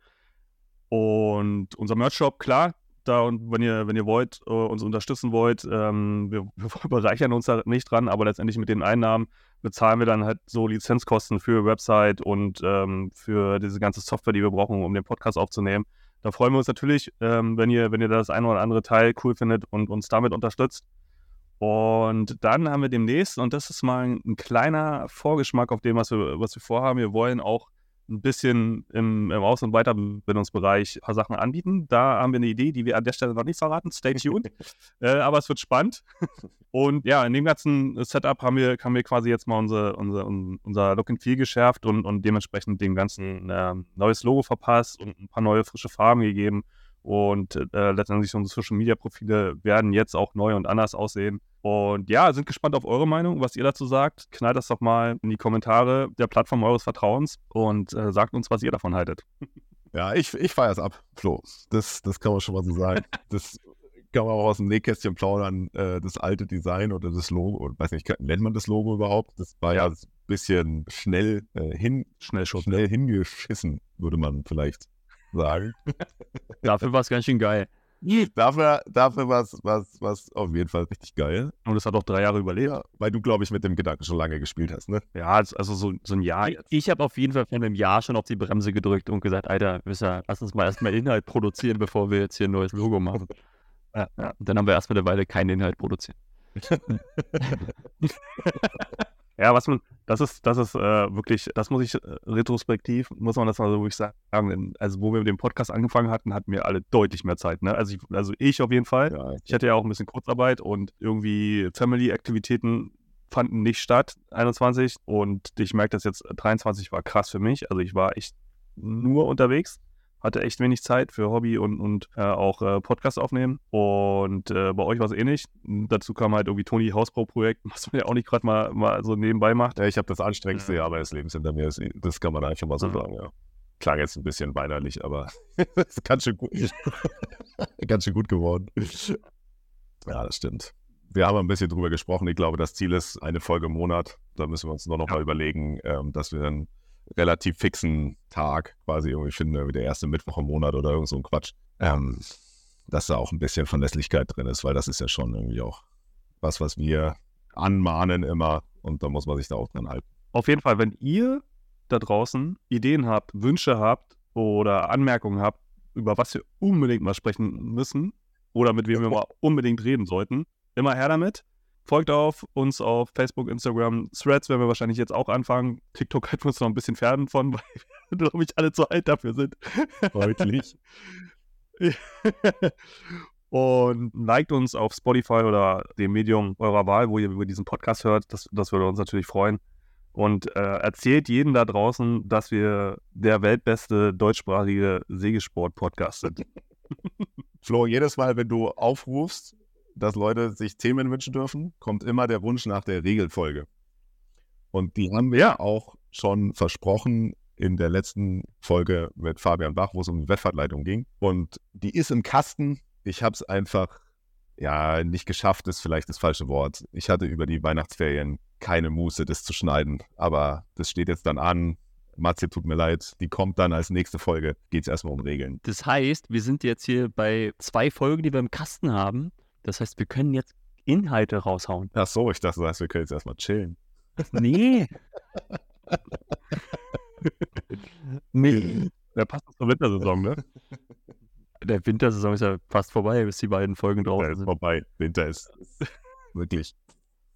Und unser Merch-Shop, klar, da und wenn ihr, wenn ihr wollt, uh, uns unterstützen wollt, ähm, wir, <laughs> wir bereichern uns da nicht dran, aber letztendlich mit den Einnahmen bezahlen wir dann halt so Lizenzkosten für Website und ähm, für diese ganze Software, die wir brauchen, um den Podcast aufzunehmen. Da freuen wir uns natürlich, ähm, wenn ihr, wenn ihr das eine oder andere Teil cool findet und uns damit unterstützt. Und dann haben wir demnächst, und das ist mal ein, ein kleiner Vorgeschmack auf dem, was wir, was wir vorhaben. Wir wollen auch ein bisschen im, im Aus- und Weiterbildungsbereich ein paar Sachen anbieten. Da haben wir eine Idee, die wir an der Stelle noch nicht verraten. Stay tuned. <laughs> äh, aber es wird spannend. und ja, in dem ganzen Setup haben wir, haben wir quasi jetzt mal unsere, unser, unser Look and Feel geschärft und, und dementsprechend dem ganzen äh, neues Logo verpasst und ein paar neue frische Farben gegeben. Und äh, letztendlich unsere Social Media Profile werden jetzt auch neu und anders aussehen. Und ja, sind gespannt auf eure Meinung, was ihr dazu sagt. Knallt das doch mal in die Kommentare der Plattform eures Vertrauens und äh, sagt uns, was ihr davon haltet. <laughs> Ja, ich, ich feiere es ab, Flo. Das, das kann man schon mal so sagen. <laughs> Das kann man auch aus dem Nähkästchen plaudern. Äh, das alte Design oder das Logo, oder weiß nicht, nennt man das Logo überhaupt? Das war ja, ein bisschen schnell, äh, hin, schnell, schnell hingeschissen, würde man vielleicht sagen. <laughs> Dafür war es ganz schön geil. <laughs> Dafür, dafür war es was, was auf jeden Fall richtig geil. Und es hat auch drei Jahre überlebt. Ja, weil du, glaube ich, mit dem Gedanken schon lange gespielt hast, ne? Ja, also so, so ein Jahr jetzt. Ich, habe auf jeden Fall von einem Jahr schon auf die Bremse gedrückt und gesagt, Alter, ja, lass uns mal erstmal Inhalt produzieren, bevor wir jetzt hier ein neues Logo machen. <laughs> Ja, ja. Und dann haben wir erstmal eine Weile keinen Inhalt produziert. <laughs> Ja, was man, das ist, das ist äh, wirklich, das muss ich äh, retrospektiv, muss man das mal so wirklich sagen. Also, wo wir mit dem Podcast angefangen hatten, hatten wir alle deutlich mehr Zeit. Ne? Also, ich, also ich auf jeden Fall. Ja, ich hatte ja auch ein bisschen Kurzarbeit und irgendwie Family-Aktivitäten fanden nicht statt, 21. Und ich merke, dass jetzt 23 war krass für mich. Also, ich war echt nur unterwegs hatte echt wenig Zeit für Hobby und, und äh, auch äh, Podcast aufnehmen. Und äh, bei euch war es ähnlich. Dazu kam halt irgendwie Toni Hausbauprojekt, <laughs> was man ja auch nicht gerade mal, mal so nebenbei macht. Ja, ich habe das anstrengendste Jahr meines Lebens hinter mir. Das, das kann man einfach mal so Mhm. sagen, ja. Klang jetzt ein bisschen weinerlich, aber <laughs> ist ganz schön gut, <laughs> ganz schön gut geworden. Ja, das stimmt. Wir haben ein bisschen drüber gesprochen. Ich glaube, das Ziel ist eine Folge im Monat. Da müssen wir uns nur noch mal überlegen, ähm, dass wir einen relativ fixen Tag quasi irgendwie finden, wie der erste Mittwoch im Monat oder irgend so ein Quatsch. Ähm, dass da auch ein bisschen Verlässlichkeit drin ist, weil das ist ja schon irgendwie auch was, was wir anmahnen immer und da muss man sich da auch dran halten. Auf jeden Fall, wenn ihr da draußen Ideen habt, Wünsche habt oder Anmerkungen habt, über was wir unbedingt mal sprechen müssen oder mit wem wir mal unbedingt reden sollten, immer her damit. Folgt auf uns auf Facebook, Instagram, Threads werden wir wahrscheinlich jetzt auch anfangen. TikTok <laughs> halten wir uns noch ein bisschen fern von, <laughs> weil wir, glaube ich, alle zu alt dafür sind. Deutlich. <laughs> Und liked uns auf Spotify oder dem Medium eurer Wahl, wo ihr über diesen Podcast hört. Das, das würde uns natürlich freuen. Und äh, erzählt jedem da draußen, dass wir der weltbeste deutschsprachige Segelsport-Podcast sind. Flo, jedes Mal, wenn du aufrufst, dass Leute sich Themen wünschen dürfen, kommt immer der Wunsch nach der Regelfolge. Und die haben wir ja auch schon versprochen in der letzten Folge mit Fabian Bach, wo es um Wettfahrtleitung ging. Und die ist im Kasten. Ich habe es einfach, ja, nicht geschafft, ist vielleicht das falsche Wort. Ich hatte über die Weihnachtsferien keine Muße, das zu schneiden. Aber das steht jetzt dann an. Matze, tut mir leid, die kommt dann als nächste Folge. Geht es erstmal um Regeln. Das heißt, wir sind jetzt hier bei zwei Folgen, die wir im Kasten haben. Das heißt, wir können jetzt Inhalte raushauen. Ach so, ich dachte, das heißt, wir können jetzt erstmal chillen. Nee. <laughs> nee. Der passt zur Wintersaison, ne? Der Wintersaison ist ja fast vorbei, bis die beiden Folgen draußen ist sind. vorbei. Winter <laughs> ist wirklich.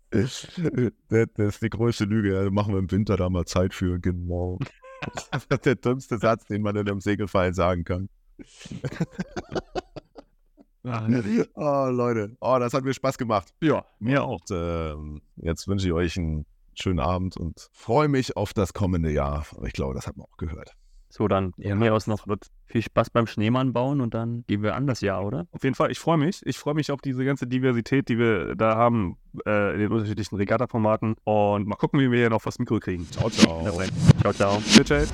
Das, ist die größte Lüge. Ja, machen wir im Winter da mal Zeit für. Genau. <laughs> Das ist der dümmste Satz, den man in einem Segelfall sagen kann. Oh, <laughs> Leute. Oh, das hat mir Spaß gemacht. Ja, mir auch. Und, ähm, jetzt wünsche ich euch einen schönen Abend und freue mich auf das kommende Jahr. Aber ich glaube, das hat man auch gehört. So, dann von mir aus noch viel Spaß beim Schneemann bauen und dann gehen wir an das Jahr, oder? Auf jeden Fall, ich freue mich. Ich freue mich auf diese ganze Diversität, die wir da haben äh, in den unterschiedlichen Regatta-Formaten. Und mal gucken, wie wir hier noch was Mikro kriegen. Ciao, ciao. Ciao, ciao. Tschüss, tschüss.